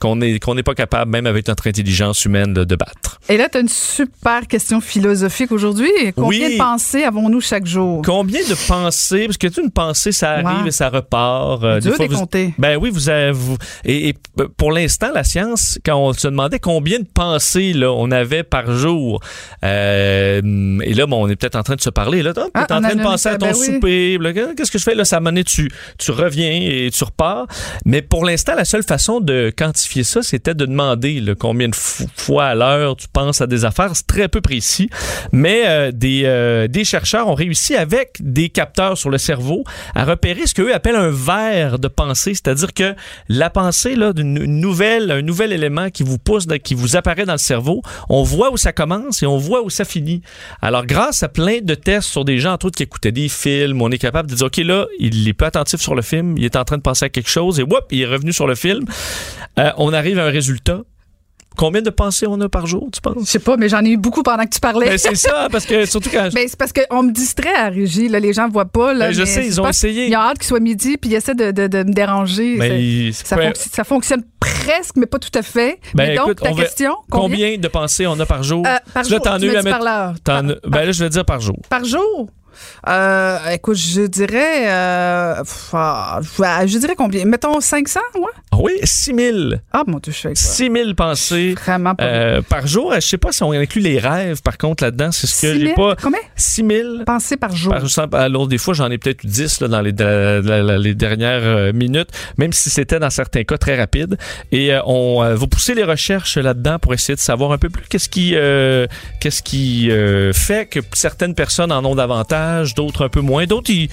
qu'on n'est n'est pas capable, même avec notre intelligence humaine, de, de battre. Et là, tu as une super question philosophique aujourd'hui. Combien Oui. de pensées avons-nous chaque jour? Combien de pensées, parce que tu une pensée, ça arrive et ça repart. euh, Dur fois, de vous- compter. Ben oui, vous avez. vous- et, et pour l'instant, la science, quand on se demandait combien de pensées là, on avait par jour, euh, et là, bon, on est peut-être en train de se parler. Là, Ah, t'es en train de penser à ton ben souper. Qu'est-ce que je fais là? Ça m'a donné, tu, tu reviens et tu repars. Mais pour l'instant, la seule façon de quantifier ça, c'était de demander combien de fo- fois à l'heure tu penses à des affaires. C'est très peu précis. Mais euh, des, euh, des chercheurs ont réussi avec des capteurs sur le cerveau à repérer ce qu'eux appellent un verre de pensée, c'est-à-dire que la pensée là nouvelle, un nouvel élément qui vous pousse, qui vous apparaît dans le cerveau, on voit où ça commence et on voit où ça finit. Alors grâce à plein de tests sur des gens entre autres qui écoutaient des films, on est capable de dire ok là, il est plus attentif sur le film, il est en train de penser à quelque chose et whoop, il est revenu sur le film. Euh, on arrive à un résultat. Combien de pensées on a par jour, tu penses? Je sais pas, mais j'en ai eu beaucoup pendant que tu parlais. Ben, c'est ça, parce que surtout quand. Ben, c'est parce qu'on me distrait à Régie. Là, les gens voient pas. Là, Ben, je mais sais, ils ont essayé. Ils ont hâte qu'il soit midi, puis ils essaient de, de- de me déranger. Il- c'est ça, pas- fonc- ça fonctionne presque, mais pas tout à fait. Ben, mais donc, écoute, ta question, combien? combien? de pensées on a par jour? Euh, par Là, jour, t'en tu as eu m'as à mettre- par l'heure. ben là, je vais dire par jour. Par jour? Euh, écoute, je dirais. euh, ah, je dirais combien? Mettons 500, ouais? Ah Oui, 6 000. Ah, mon Dieu, je toi. 6 000 pensées Vraiment pas euh, par jour. Je sais pas si on inclut les rêves, par contre, là-dedans. C'est ce que 6 j'ai 000? pas. Combien? 6 000. Pensées par jour. Par alors des fois, j'en ai peut-être eu 10 là, dans les, de- la- la- les dernières minutes, même si c'était dans certains cas très rapide. Et on va pousser les recherches là-dedans pour essayer de savoir un peu plus qu'est-ce qui, qu'est-ce qui fait que certaines personnes en ont davantage, d'autres un peu moins, d'autres ils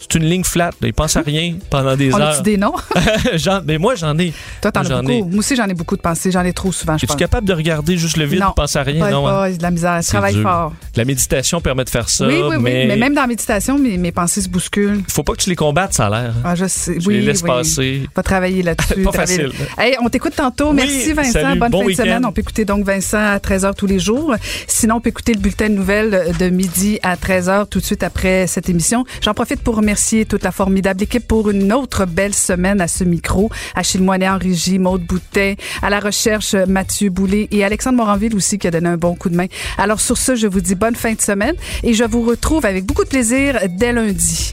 c'est une ligne flat. là. Ils pensent à rien pendant des On heures. a-tu des noms? Mais moi, j'en ai. Toi, t'en as beaucoup. ai. Moi aussi, j'en ai beaucoup de pensées. J'en ai trop souvent, je Es-tu pense. capable de regarder juste le vide, Non. penser à rien? Pas- non, pas, hein? c'est de la misère. Je travaille dur. fort. La méditation permet de faire ça, oui, oui, mais oui. Mais même dans la méditation, mes, mes pensées se bousculent. faut pas que tu les combattes, ça a l'air. Ah, je sais. Oui, les laisses oui. passer. Va travailler là-dessus. Pas Travailler- facile. Hey, on t'écoute tantôt. Oui, Merci Vincent. salut. Bonne Bon fin de semaine. On peut écouter donc Vincent à 13h tous les jours. Sinon, on peut écouter le bulletin de nouvelles de midi à 13h tout de suite après cette émission. J'en profite pour remercier toute la formidable équipe pour une autre belle semaine à ce micro. Achille Moinet en régie, Maude Boutet, à la recherche Mathieu Boulay et Alexandre Moranville aussi qui a donné un bon coup de main. Alors sur ce, je vous dis bonne fin de semaine et je vous retrouve avec beaucoup de plaisir dès lundi.